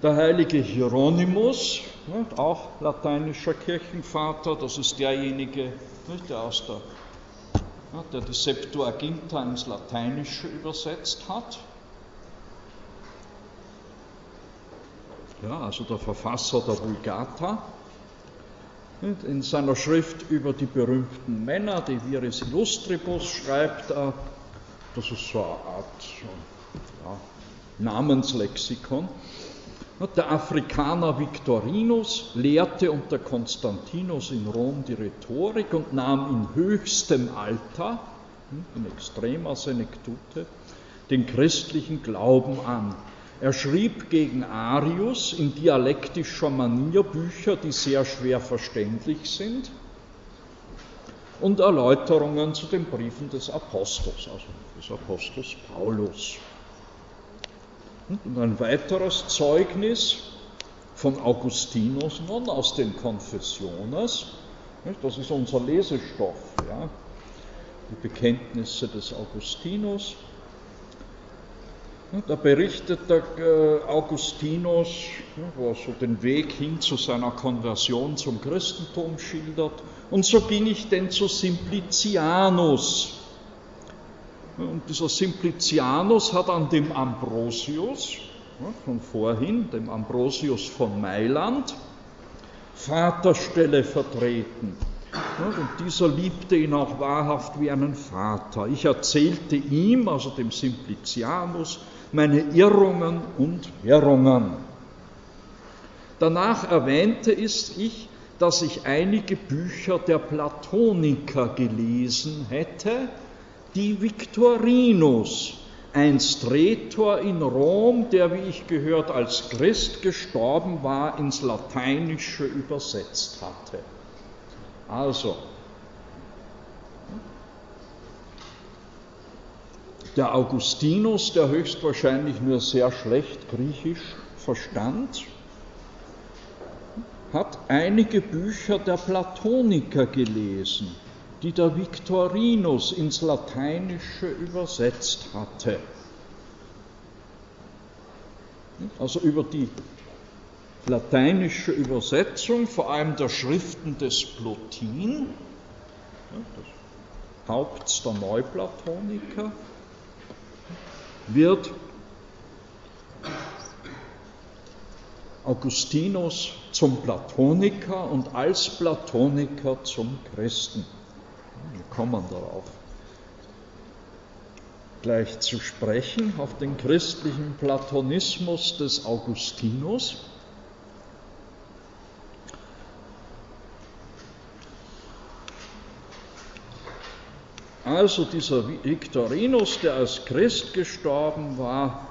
Speaker 1: Der heilige Hieronymus, auch lateinischer Kirchenvater, das ist derjenige, der aus der der die Septuaginta ins Lateinische übersetzt hat. Ja, also der Verfasser der Vulgata. In seiner Schrift über die berühmten Männer, die Viris Illustribus, schreibt er, das ist so eine Art ja, Namenslexikon. Der Afrikaner Victorinus lehrte unter Konstantinus in Rom die Rhetorik und nahm in höchstem Alter, in extremer Senektute, den christlichen Glauben an. Er schrieb gegen Arius in dialektischer Manier Bücher, die sehr schwer verständlich sind, und Erläuterungen zu den Briefen des Apostels, also des Apostels Paulus. Und ein weiteres Zeugnis von Augustinus nun aus den Confessiones, das ist unser Lesestoff, ja, die Bekenntnisse des Augustinus. Da berichtet der äh, Augustinus, wo er so den Weg hin zu seiner Konversion zum Christentum schildert. Und so ging ich denn zu Simplicianus. Und dieser Simplicianus hat an dem Ambrosius von vorhin, dem Ambrosius von Mailand, Vaterstelle vertreten. Und dieser liebte ihn auch wahrhaft wie einen Vater. Ich erzählte ihm, also dem Simplicianus, meine Irrungen und Wirrungen. Danach erwähnte ich, dass ich einige Bücher der Platoniker gelesen hätte, die Victorinus, einst Rhetor in Rom, der, wie ich gehört, als Christ gestorben war, ins Lateinische übersetzt hatte. Also, der Augustinus, der höchstwahrscheinlich nur sehr schlecht Griechisch verstand, hat einige Bücher der Platoniker gelesen, die der Victorinus ins Lateinische übersetzt hatte. Also über die lateinische Übersetzung, vor allem der Schriften des Plotin, des Haupts der Neuplatoniker, wird Augustinus zum Platoniker und als Platoniker zum Christen. Wir kommen darauf gleich zu sprechen, auf den christlichen Platonismus des Augustinus. Also dieser Victorinus, der als Christ gestorben war,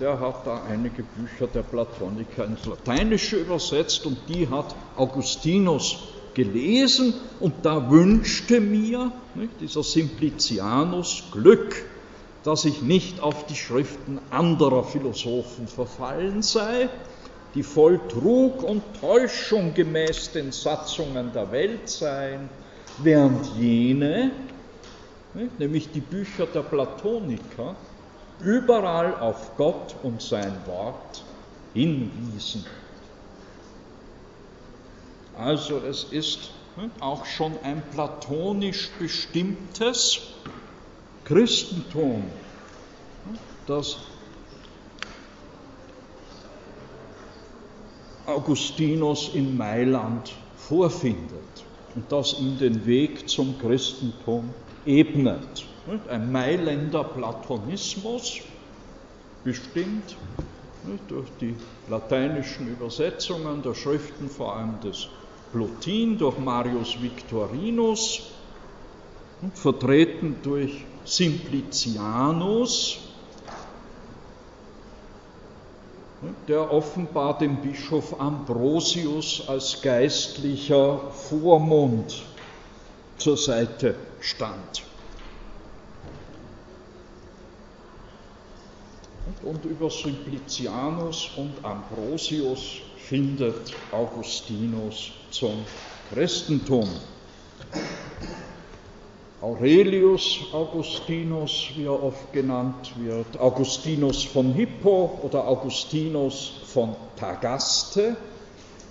Speaker 1: der hat da einige Bücher der Platoniker ins Lateinische übersetzt und die hat Augustinus gelesen und da wünschte mir dieser Simplicianus Glück, dass ich nicht auf die Schriften anderer Philosophen verfallen sei, die voll Trug und Täuschung gemäß den Satzungen der Welt seien, während jene, nämlich die Bücher der Platoniker, überall auf Gott und sein Wort hinwiesen. Also es ist auch schon ein platonisch bestimmtes Christentum, das Augustinus in Mailand vorfindet und das ihm den Weg zum Christentum ebnet. Ein Mailänder Platonismus, bestimmt durch die lateinischen Übersetzungen der Schriften, vor allem des Plotin, durch Marius Victorinus, vertreten durch Simplicianus, der offenbar dem Bischof Ambrosius als geistlicher Vormund zur Seite stand. Und über Simplicianus und Ambrosius findet Augustinus zum Christentum. Aurelius Augustinus, wie er oft genannt wird, Augustinus von Hippo oder Augustinus von Tagaste.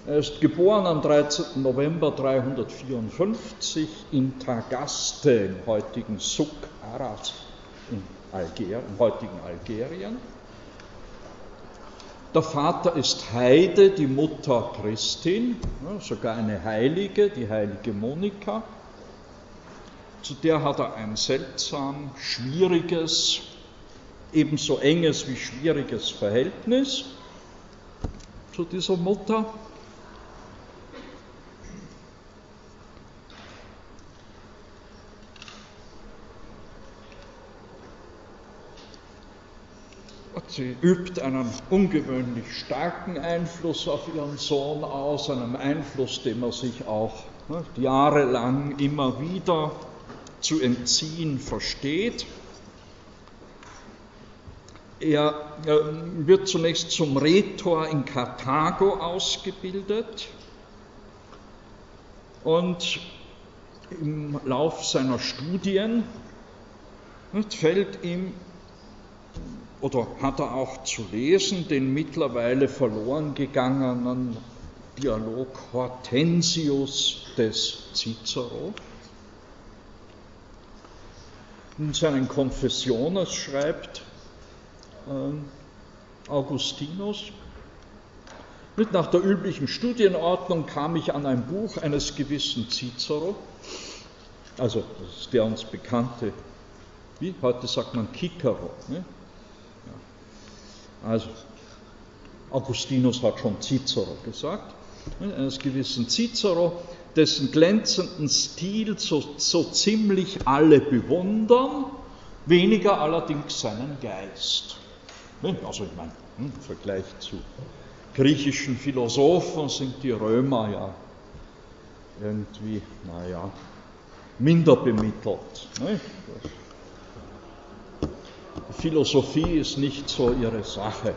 Speaker 1: Er ist geboren am 13. November 354 in Tagaste, im heutigen Suk Arad, in Alger, im heutigen Algerien. Der Vater ist Heide, die Mutter Christin, sogar eine Heilige, die heilige Monika. Zu der hat er ein seltsam schwieriges, ebenso enges wie schwieriges Verhältnis zu dieser Mutter. Sie übt einen ungewöhnlich starken Einfluss auf ihren Sohn aus, einen Einfluss, dem er sich auch ne, jahrelang immer wieder zu entziehen versteht. Er äh, wird zunächst zum Rhetor in Karthago ausgebildet und im Lauf seiner Studien fällt ihm oder hat er auch zu lesen den mittlerweile verloren gegangenen Dialog Hortensius des Cicero. In seinen Konfessionen schreibt äh, Augustinus, mit nach der üblichen Studienordnung kam ich an ein Buch eines gewissen Cicero, also das ist der uns bekannte, wie heute sagt man Cicero, ne? Also, Augustinus hat schon Cicero gesagt, ne, eines gewissen Cicero, dessen glänzenden Stil so, so ziemlich alle bewundern, weniger allerdings seinen Geist. Ne, also ich meine, hm, im Vergleich zu griechischen Philosophen sind die Römer ja irgendwie, naja, minder bemittelt. Ne? Philosophie ist nicht so ihre Sache.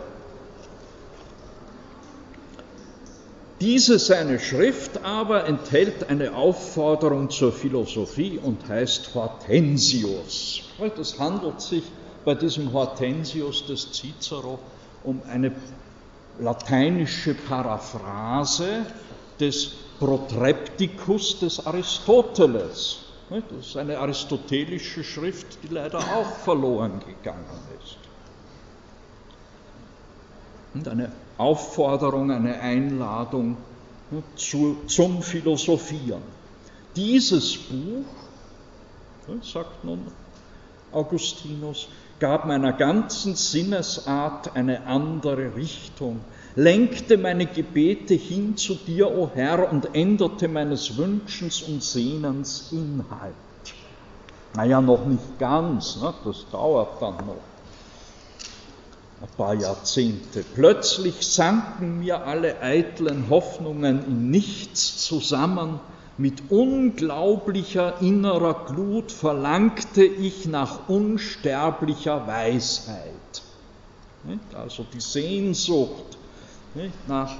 Speaker 1: Diese seine Schrift aber enthält eine Aufforderung zur Philosophie und heißt Hortensius. Es handelt sich bei diesem Hortensius des Cicero um eine lateinische Paraphrase des Protrepticus des Aristoteles. Das ist eine aristotelische Schrift, die leider auch verloren gegangen ist. Und eine Aufforderung, eine Einladung zu, zum Philosophieren. Dieses Buch, sagt nun Augustinus, gab meiner ganzen Sinnesart eine andere Richtung, lenkte meine Gebete hin zu dir, o oh Herr, und änderte meines Wünschens und Sehnens Inhalt. Naja, noch nicht ganz, ne? das dauert dann noch ein paar Jahrzehnte. Plötzlich sanken mir alle eitlen Hoffnungen in nichts zusammen. Mit unglaublicher innerer Glut verlangte ich nach unsterblicher Weisheit. Also die Sehnsucht nach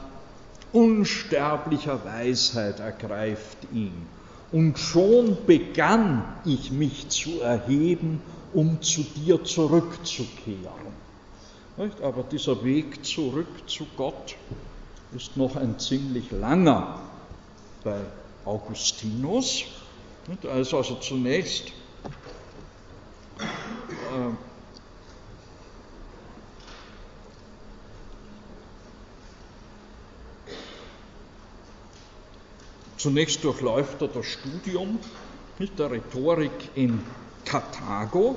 Speaker 1: unsterblicher Weisheit ergreift ihn. Und schon begann ich mich zu erheben, um zu dir zurückzukehren. Aber dieser Weg zurück zu Gott ist noch ein ziemlich langer bei Augustinus. Also, also zunächst äh, Zunächst durchläuft er das Studium mit der Rhetorik in Karthago,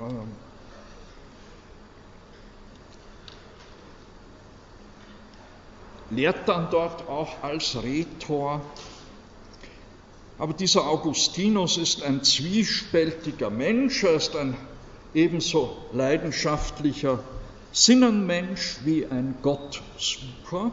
Speaker 1: Ähm. lehrt dann dort auch als Rhetor. Aber dieser Augustinus ist ein zwiespältiger Mensch, er ist ein ebenso leidenschaftlicher Sinnenmensch wie ein Gottsucher.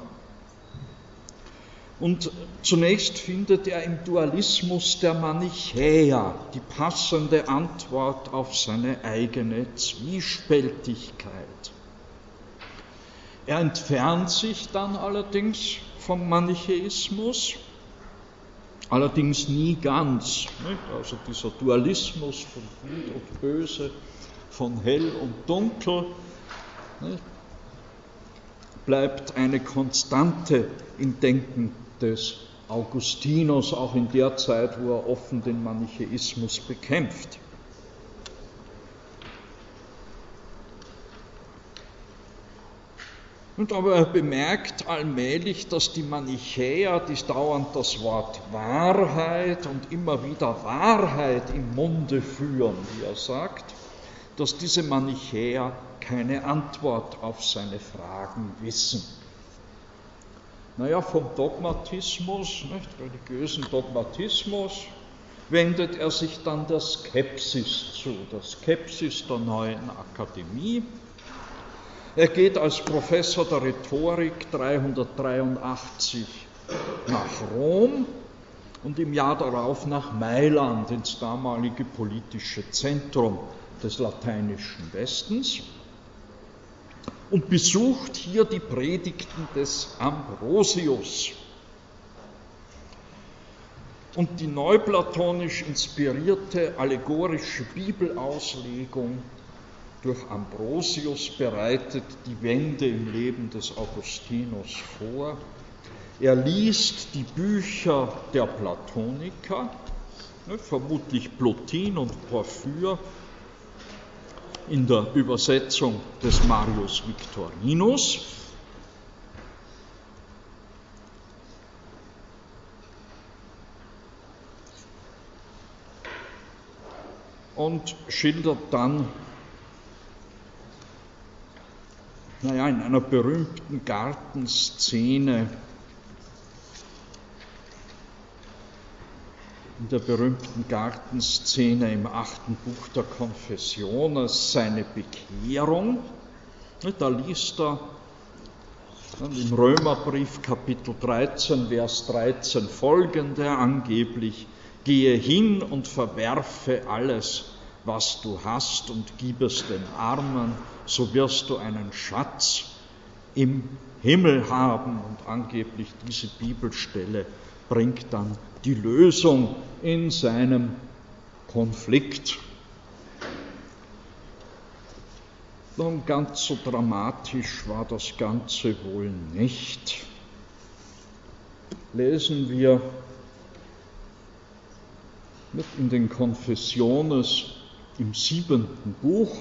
Speaker 1: Und zunächst findet er im Dualismus der Manichäer die passende Antwort auf seine eigene Zwiespältigkeit. Er entfernt sich dann allerdings vom Manichäismus, allerdings nie ganz. Nicht? Also dieser Dualismus von Gut und Böse, von Hell und Dunkel, nicht? bleibt eine Konstante im Denken des Augustinus, auch in der Zeit, wo er offen den Manichäismus bekämpft. Und aber er bemerkt allmählich, dass die Manichäer, die dauernd das Wort Wahrheit und immer wieder Wahrheit im Munde führen, wie er sagt, dass diese Manichäer keine Antwort auf seine Fragen wissen. Naja, vom Dogmatismus, nicht, religiösen Dogmatismus, wendet er sich dann der Skepsis zu, der Skepsis der neuen Akademie. Er geht als Professor der Rhetorik 383 nach Rom und im Jahr darauf nach Mailand, ins damalige politische Zentrum des lateinischen Westens und besucht hier die Predigten des Ambrosius. Und die neuplatonisch inspirierte allegorische Bibelauslegung durch Ambrosius bereitet die Wende im Leben des Augustinus vor. Er liest die Bücher der Platoniker, ne, vermutlich Plotin und Porphyr, in der Übersetzung des Marius Victorinus. Und schildert dann, naja, in einer berühmten Gartenszene in der berühmten Gartenszene im achten Buch der Konfession seine Bekehrung. Da liest er im Römerbrief Kapitel 13, Vers 13 folgende angeblich, gehe hin und verwerfe alles, was du hast und gib es den Armen, so wirst du einen Schatz im Himmel haben. Und angeblich diese Bibelstelle bringt dann die Lösung in seinem Konflikt. Nun, ganz so dramatisch war das Ganze wohl nicht. Lesen wir mit in den Konfessiones im siebenten Buch.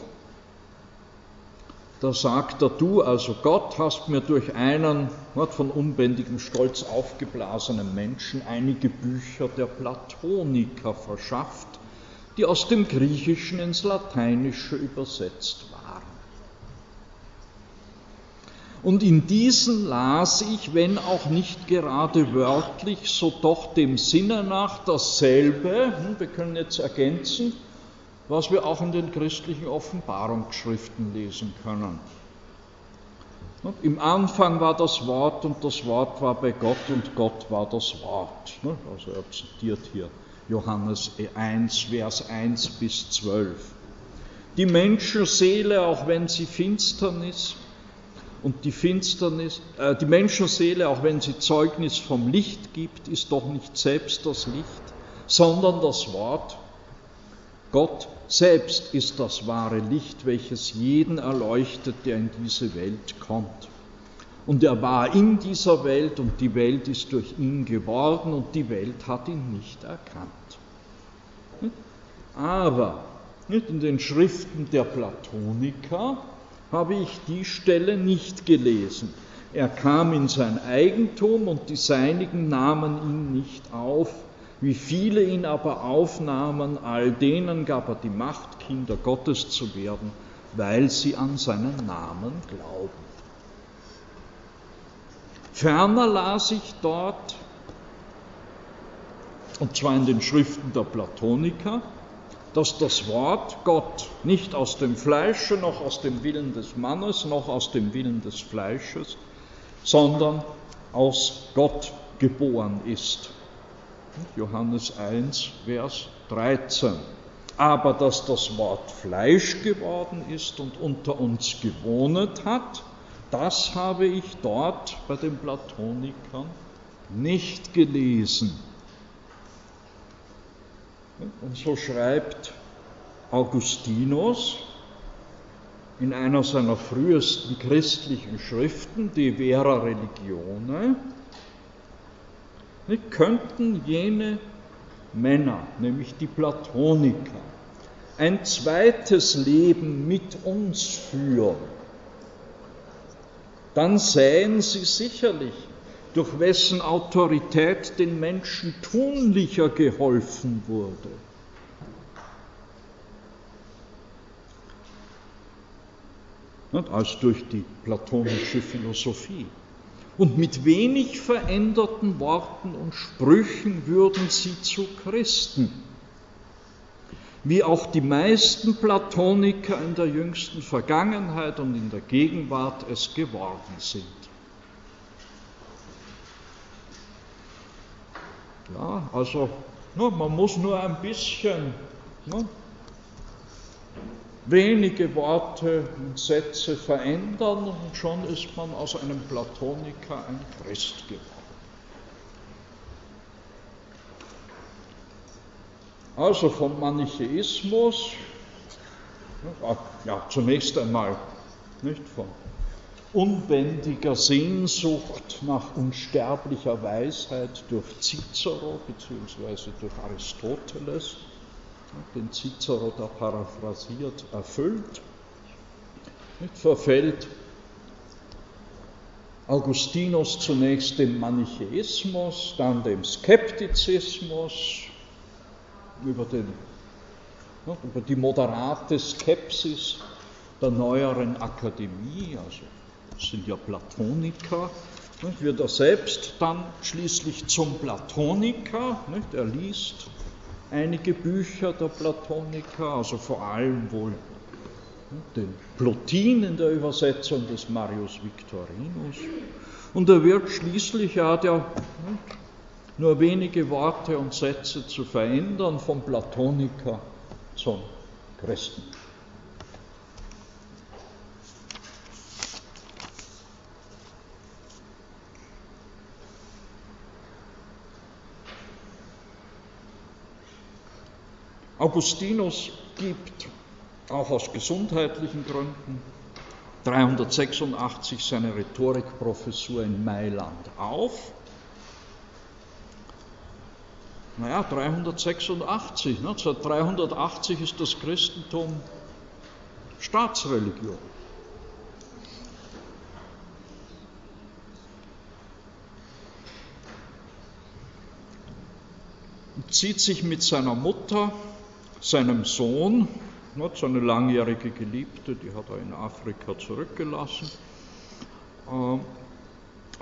Speaker 1: Da sagt er, du, also Gott, hast mir durch einen von unbändigem Stolz aufgeblasenen Menschen einige Bücher der Platoniker verschafft, die aus dem Griechischen ins Lateinische übersetzt waren. Und in diesen las ich, wenn auch nicht gerade wörtlich, so doch dem Sinne nach dasselbe, hm, wir können jetzt ergänzen, was wir auch in den christlichen Offenbarungsschriften lesen können. Im Anfang war das Wort und das Wort war bei Gott und Gott war das Wort. Also er zitiert hier Johannes 1, Vers 1 bis 12. Die Menschenseele, auch wenn sie Finsternis und die Finsternis, äh, die Menschenseele, auch wenn sie Zeugnis vom Licht gibt, ist doch nicht selbst das Licht, sondern das Wort. Gott selbst ist das wahre Licht, welches jeden erleuchtet, der in diese Welt kommt. Und er war in dieser Welt und die Welt ist durch ihn geworden und die Welt hat ihn nicht erkannt. Aber in den Schriften der Platoniker habe ich die Stelle nicht gelesen. Er kam in sein Eigentum und die Seinigen nahmen ihn nicht auf. Wie viele ihn aber aufnahmen, all denen gab er die Macht, Kinder Gottes zu werden, weil sie an seinen Namen glauben. Ferner las ich dort, und zwar in den Schriften der Platoniker, dass das Wort Gott nicht aus dem Fleische, noch aus dem Willen des Mannes, noch aus dem Willen des Fleisches, sondern aus Gott geboren ist. Johannes 1, Vers 13. Aber dass das Wort Fleisch geworden ist und unter uns gewohnet hat, das habe ich dort bei den Platonikern nicht gelesen. Und so schreibt Augustinus in einer seiner frühesten christlichen Schriften, De Vera Religione, könnten jene Männer, nämlich die Platoniker, ein zweites Leben mit uns führen, dann sähen sie sicherlich, durch wessen Autorität den Menschen tunlicher geholfen wurde. als durch die platonische Philosophie. Und mit wenig veränderten Worten und Sprüchen würden sie zu Christen, wie auch die meisten Platoniker in der jüngsten Vergangenheit und in der Gegenwart es geworden sind. Ja, also no, man muss nur ein bisschen no, wenige Worte und Sätze verändern und schon ist man aus einem Platoniker ein Christ geworden. Also vom Manichäismus, ja, zunächst einmal nicht von unbändiger Sehnsucht nach unsterblicher Weisheit durch Cicero bzw. durch Aristoteles, den Cicero da paraphrasiert, erfüllt, verfällt. Augustinus zunächst dem Manichäismus, dann dem Skeptizismus, über, den, über die moderate Skepsis der neueren Akademie, also sind ja Platoniker, wird er selbst dann schließlich zum Platoniker, er liest einige Bücher der Platoniker, also vor allem wohl den Plotin in der Übersetzung des Marius Victorinus. Und er wird schließlich, er hat ja nur wenige Worte und Sätze zu verändern, vom Platoniker zum Christen. Augustinus gibt auch aus gesundheitlichen Gründen 386 seine Rhetorikprofessur in Mailand auf. Naja, 386, ne? seit 380 ist das Christentum Staatsreligion. Und zieht sich mit seiner Mutter seinem Sohn, seine langjährige Geliebte, die hat er in Afrika zurückgelassen, äh,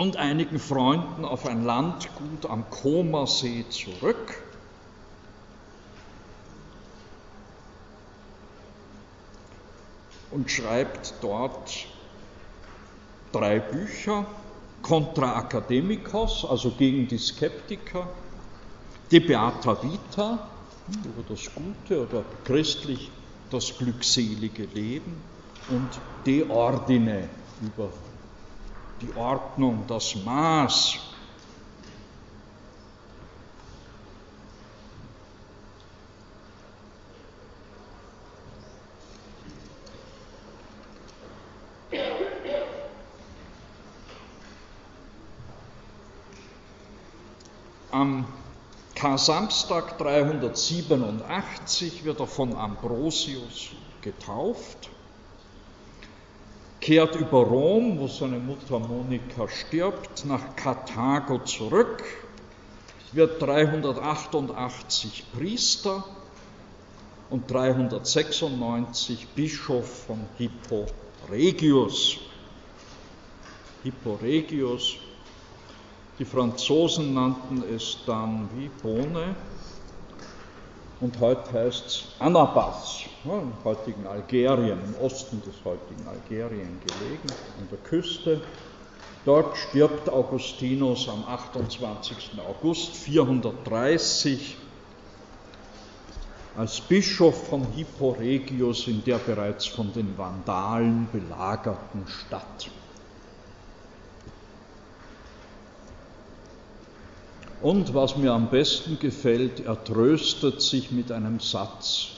Speaker 1: und einigen Freunden auf ein Landgut am Komersee zurück. Und schreibt dort drei Bücher, Contra Academicos, also gegen die Skeptiker, De Beata Vita, über das Gute oder christlich das glückselige Leben und De Ordine über die Ordnung, das Maß. Am Kar-Samstag 387 wird er von Ambrosius getauft, kehrt über Rom, wo seine Mutter Monika stirbt, nach Karthago zurück, wird 388 Priester und 396 Bischof von Hippo Regius. Hippo Regius die Franzosen nannten es dann wie Bohne und heute heißt es Anabas, ja, im heutigen Algerien, im Osten des heutigen Algerien gelegen, an der Küste. Dort stirbt Augustinus am 28. August 430 als Bischof von Hippo Regius in der bereits von den Vandalen belagerten Stadt. Und was mir am besten gefällt, er tröstet sich mit einem Satz.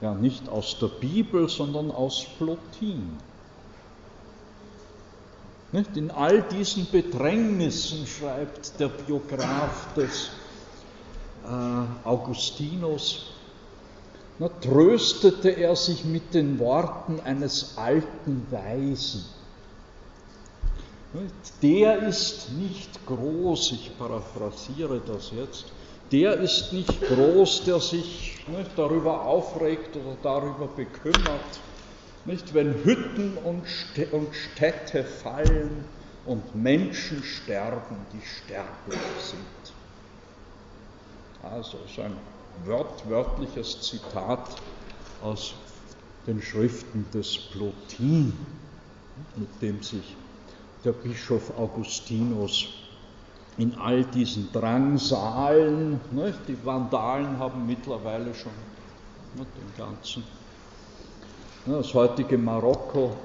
Speaker 1: Ja, nicht aus der Bibel, sondern aus Plotin. Nicht? In all diesen Bedrängnissen, schreibt der Biograf des äh, Augustinus, na, tröstete er sich mit den Worten eines alten Weisen. Der ist nicht groß, ich paraphrasiere das jetzt, der ist nicht groß, der sich nicht, darüber aufregt oder darüber bekümmert, nicht, wenn Hütten und, Städte fallen und Menschen sterben, die sterblich sind. Also so ein wörtliches Zitat aus den Schriften des Plotin, mit dem sich der Bischof Augustinus in all diesen Drangsalen. Ne, die Vandalen haben mittlerweile schon ne, den ganzen, ne, das heutige Marokko,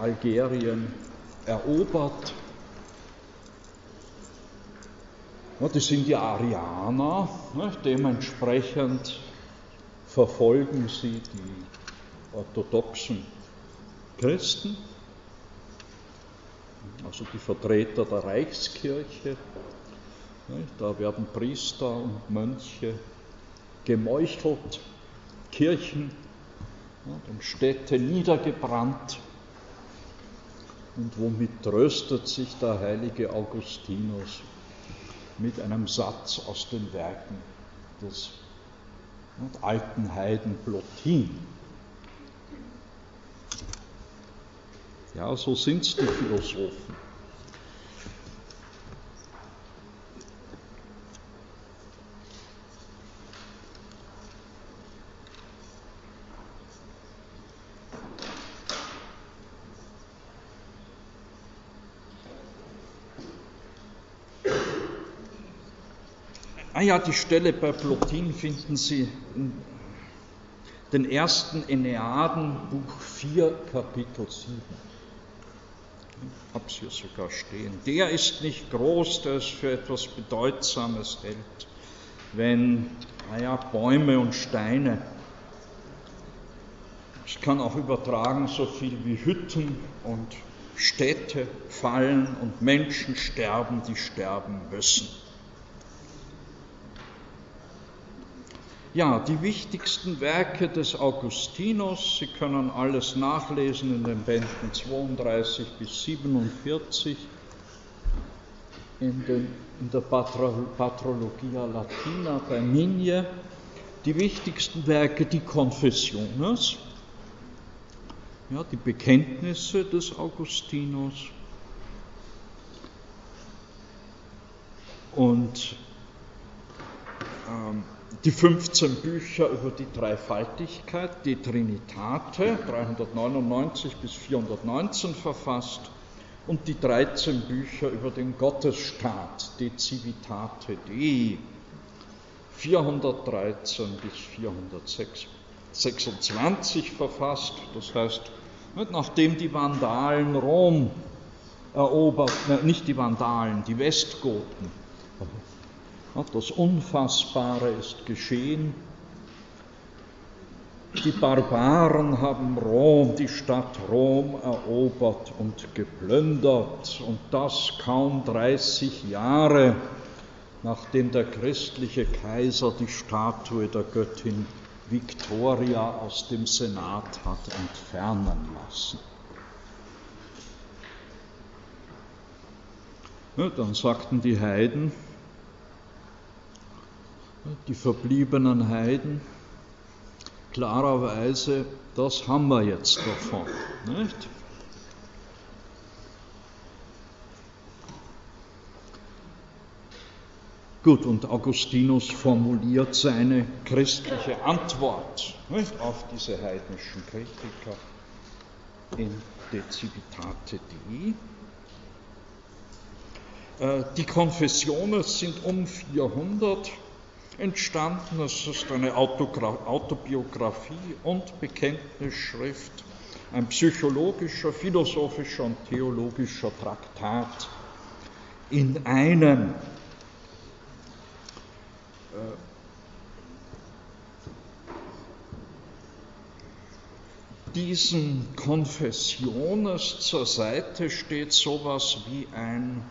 Speaker 1: Algerien erobert. Ne, die sind ja Arianer, ne, dementsprechend verfolgen sie die orthodoxen Christen also die Vertreter der Reichskirche. Da werden Priester und Mönche gemeuchelt, Kirchen und Städte niedergebrannt. Und womit tröstet sich der heilige Augustinus? Mit einem Satz aus den Werken des alten Heiden Plotin. Ja, so sind die Philosophen. Ah ja, die Stelle bei Plotin finden Sie in den ersten Enneaden, Buch 4, Kapitel 7. Habe es hier sogar stehen. Der ist nicht groß, der es für etwas Bedeutsames hält, wenn naja, Bäume und Steine, es kann auch übertragen so viel wie Hütten und Städte fallen und Menschen sterben, die sterben müssen. Ja, die wichtigsten Werke des Augustinus, Sie können alles nachlesen in den Bänden 32 bis 47 in, den, in der Patrologia Latina bei Migne. Die wichtigsten Werke, die Confessiones, ja, die Bekenntnisse des Augustinus und ähm, die 15 Bücher über die Dreifaltigkeit, die Trinitate, 399 bis 419 verfasst, und die 13 Bücher über den Gottesstaat, De Civitate Dei, 413 bis 426 verfasst, das heißt, nachdem die Vandalen Rom erobert, nicht die Vandalen, die Westgoten das Unfassbare ist geschehen. Die Barbaren haben Rom, die Stadt Rom erobert und geplündert und das kaum 30 Jahre nachdem der christliche Kaiser die Statue der Göttin Victoria aus dem Senat hat entfernen lassen. Ja, dann sagten die Heiden, die verbliebenen Heiden, klarerweise, das haben wir jetzt davon. Nicht? Gut, und Augustinus formuliert seine christliche Antwort nicht, auf diese heidnischen Kritiker in De Civitate Dei. Äh, die Konfessionen sind um 400 entstanden. Es ist eine Autobiografie und Bekenntnisschrift, ein psychologischer, philosophischer und theologischer Traktat in einem. Äh, diesen Konfessiones zur Seite steht sowas wie ein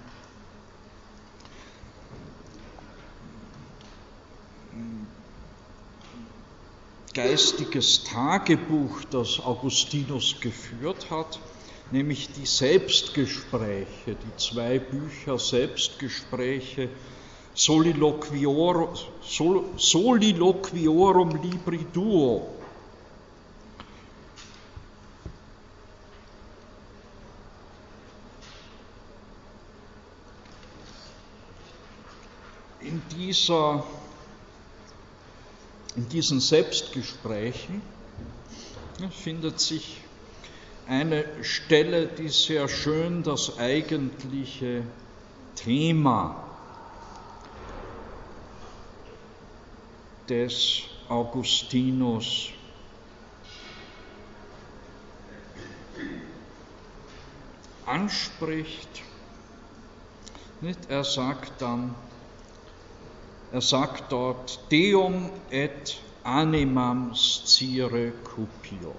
Speaker 1: geistiges Tagebuch, das Augustinus geführt hat, nämlich die Selbstgespräche, die zwei Bücher Selbstgespräche Soliloquiorum, Libri Duo. In dieser in diesen Selbstgesprächen findet sich eine Stelle, die sehr schön das eigentliche Thema des Augustinus anspricht. Er sagt dann, er sagt dort, Deum et animam scire cupio.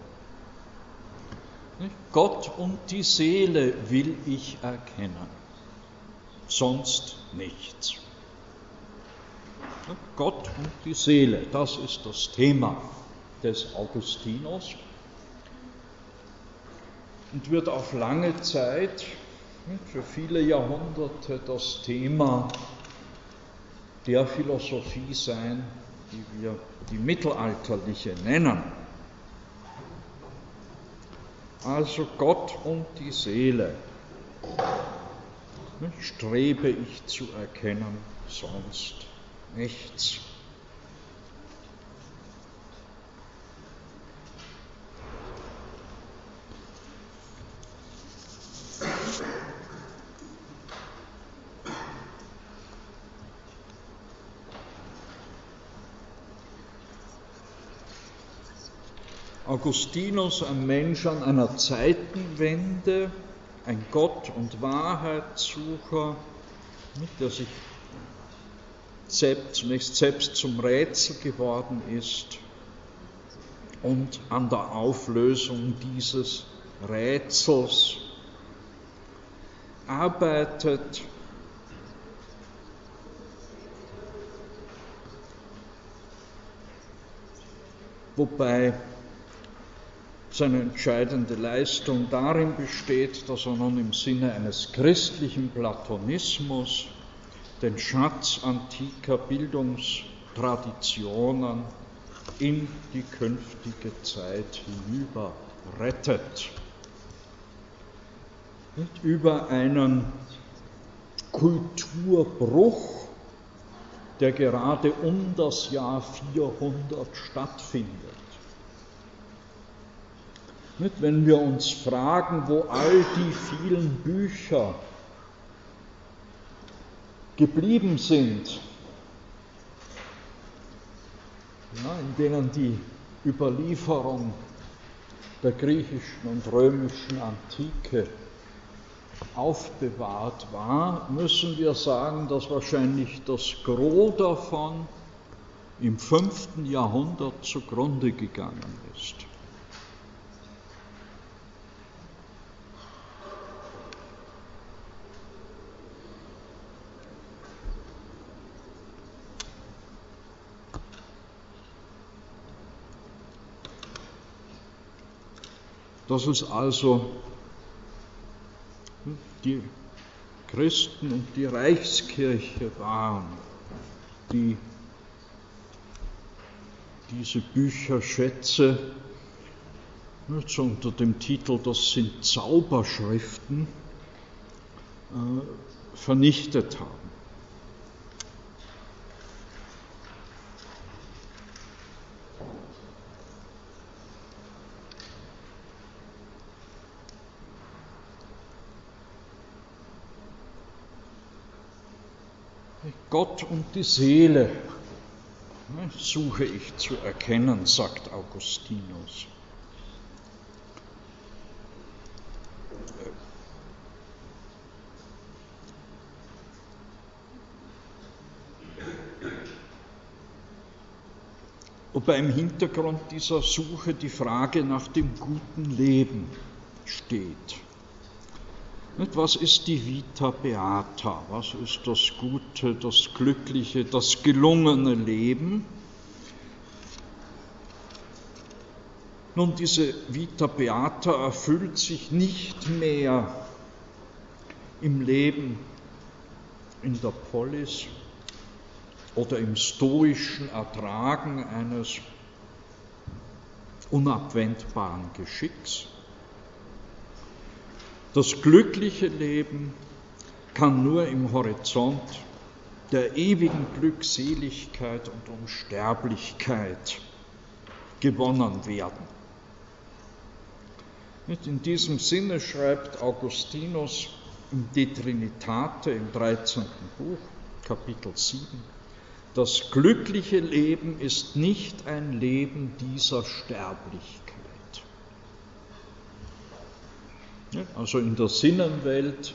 Speaker 1: Gott und die Seele will ich erkennen, sonst nichts. Gott und die Seele, das ist das Thema des Augustinus und wird auf lange Zeit, für viele Jahrhunderte, das Thema der Philosophie sein, die wir die mittelalterliche nennen. Also Gott und die Seele strebe ich zu erkennen, sonst nichts. Augustinus ein Mensch an einer Zeitenwende, ein Gott- und Wahrheitssucher, der sich selbst, zunächst selbst zum Rätsel geworden ist und an der Auflösung dieses Rätsels arbeitet. Wobei seine entscheidende Leistung darin besteht, dass er nun im Sinne eines christlichen Platonismus den Schatz antiker Bildungstraditionen in die künftige Zeit hinüber rettet. Über einen Kulturbruch, der gerade um das Jahr 400 stattfindet. Wenn wir uns fragen, wo all die vielen Bücher geblieben sind, ja, in denen die Überlieferung der griechischen und römischen Antike aufbewahrt war, müssen wir sagen, dass wahrscheinlich das Gros davon im fünften Jahrhundert zugrunde gegangen ist. Dass es also die Christen und die Reichskirche waren, die diese Bücherschätze so unter dem Titel Das sind Zauberschriften äh, vernichtet haben. Gott und die Seele ne, suche ich zu erkennen, sagt Augustinus. Wobei im Hintergrund dieser Suche die Frage nach dem guten Leben steht. Was ist die Vita Beata? Was ist das gute, das glückliche, das gelungene Leben? Nun, diese Vita Beata erfüllt sich nicht mehr im Leben in der Polis oder im stoischen Ertragen eines unabwendbaren Geschicks, das glückliche Leben kann nur im Horizont der ewigen Glückseligkeit und Unsterblichkeit gewonnen werden. In diesem Sinne schreibt Augustinus im De Trinitate im 13. Buch, Kapitel 7, das glückliche Leben ist nicht ein Leben dieser Sterblichkeit. Also in der Sinnenwelt,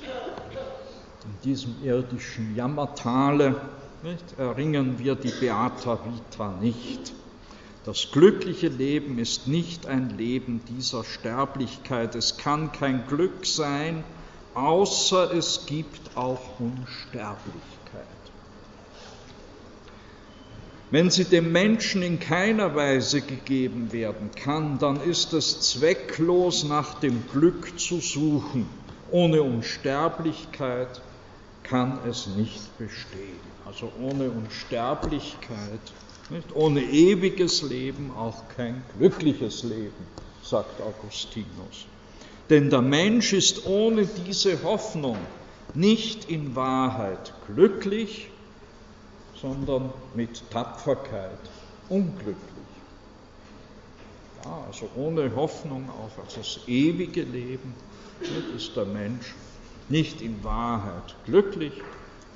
Speaker 1: in diesem irdischen Jammertale, nicht, erringen wir die Beata Vita nicht. Das glückliche Leben ist nicht ein Leben dieser Sterblichkeit. Es kann kein Glück sein, außer es gibt auch Unsterblichkeit. Wenn sie dem Menschen in keiner Weise gegeben werden kann, dann ist es zwecklos nach dem Glück zu suchen. Ohne Unsterblichkeit kann es nicht bestehen. Also ohne Unsterblichkeit, nicht? ohne ewiges Leben auch kein glückliches Leben, sagt Augustinus. Denn der Mensch ist ohne diese Hoffnung nicht in Wahrheit glücklich, sondern mit Tapferkeit unglücklich. Ja, also ohne Hoffnung auf das ewige Leben ist der Mensch nicht in Wahrheit glücklich,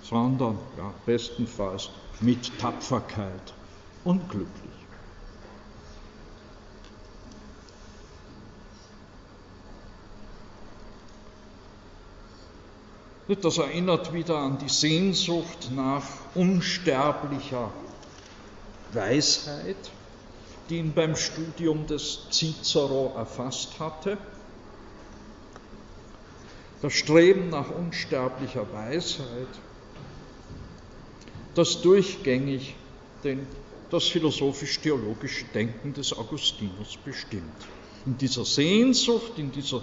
Speaker 1: sondern ja, bestenfalls mit Tapferkeit unglücklich. Das erinnert wieder an die Sehnsucht nach unsterblicher Weisheit, die ihn beim Studium des Cicero erfasst hatte. Das Streben nach unsterblicher Weisheit, das durchgängig den, das philosophisch-theologische Denken des Augustinus bestimmt. In dieser Sehnsucht, in dieser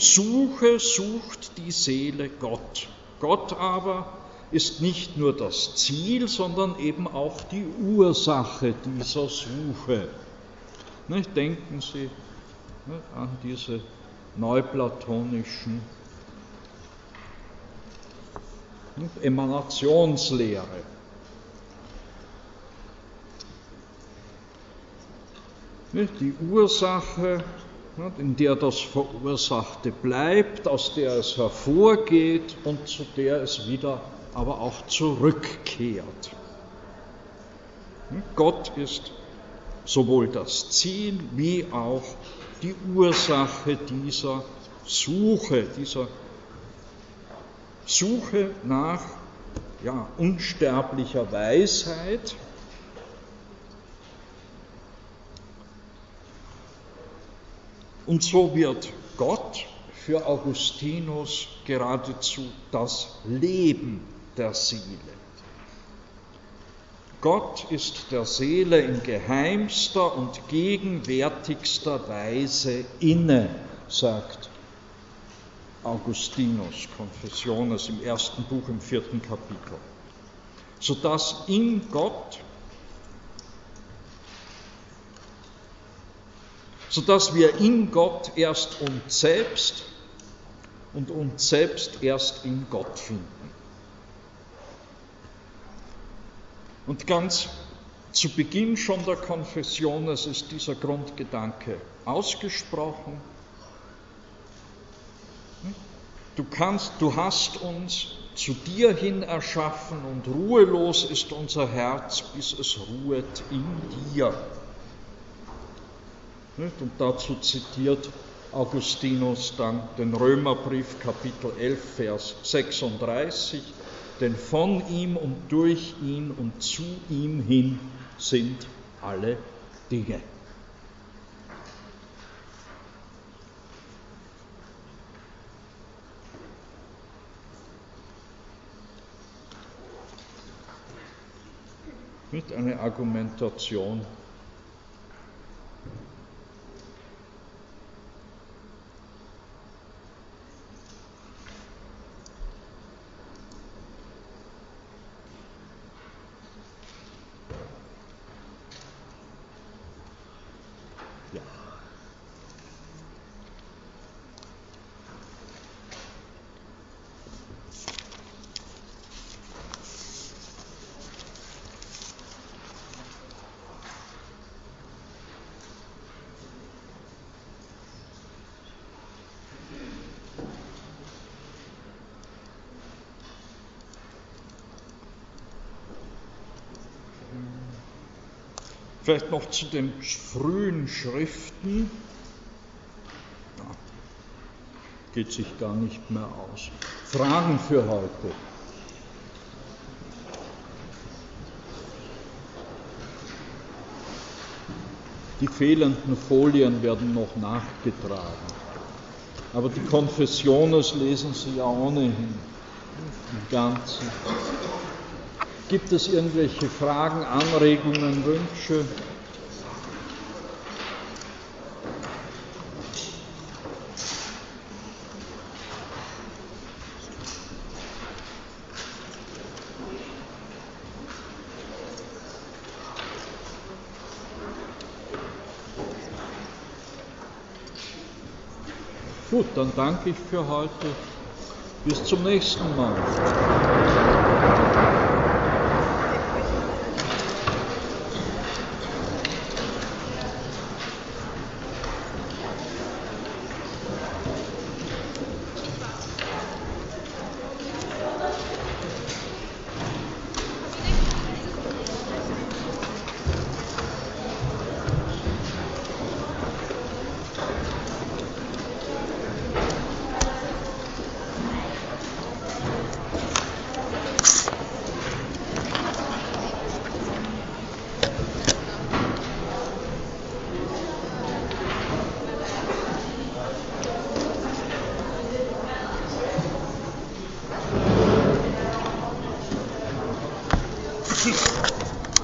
Speaker 1: Suche sucht die Seele Gott. Gott aber ist nicht nur das Ziel, sondern eben auch die Ursache dieser Suche. Denken Sie an diese neuplatonischen Emanationslehre. Die Ursache in der das Verursachte bleibt, aus der es hervorgeht und zu der es wieder aber auch zurückkehrt. Gott ist sowohl das Ziel wie auch die Ursache dieser Suche, dieser Suche nach ja, unsterblicher Weisheit, Und so wird Gott für Augustinus geradezu das Leben der Seele. Gott ist der Seele in geheimster und gegenwärtigster Weise inne, sagt Augustinus Confessiones im ersten Buch im vierten Kapitel, sodass in Gott sodass wir in Gott erst uns selbst und uns selbst erst in Gott finden. Und ganz zu Beginn schon der Konfession ist dieser Grundgedanke ausgesprochen. Du kannst, du hast uns zu dir hin erschaffen und ruhelos ist unser Herz, bis es ruhet in dir. Und dazu zitiert Augustinus dann den Römerbrief Kapitel 11, Vers 36, denn von ihm und durch ihn und zu ihm hin sind alle Dinge. Mit einer Argumentation Vielleicht noch zu den frühen Schriften. Ja, geht sich gar nicht mehr aus. Fragen für heute. Die fehlenden Folien werden noch nachgetragen. Aber die Konfessiones lesen Sie ja ohnehin im Ganzen. Gibt es irgendwelche Fragen, Anregungen, Wünsche? Gut, dann danke ich für heute. Bis zum nächsten Mal.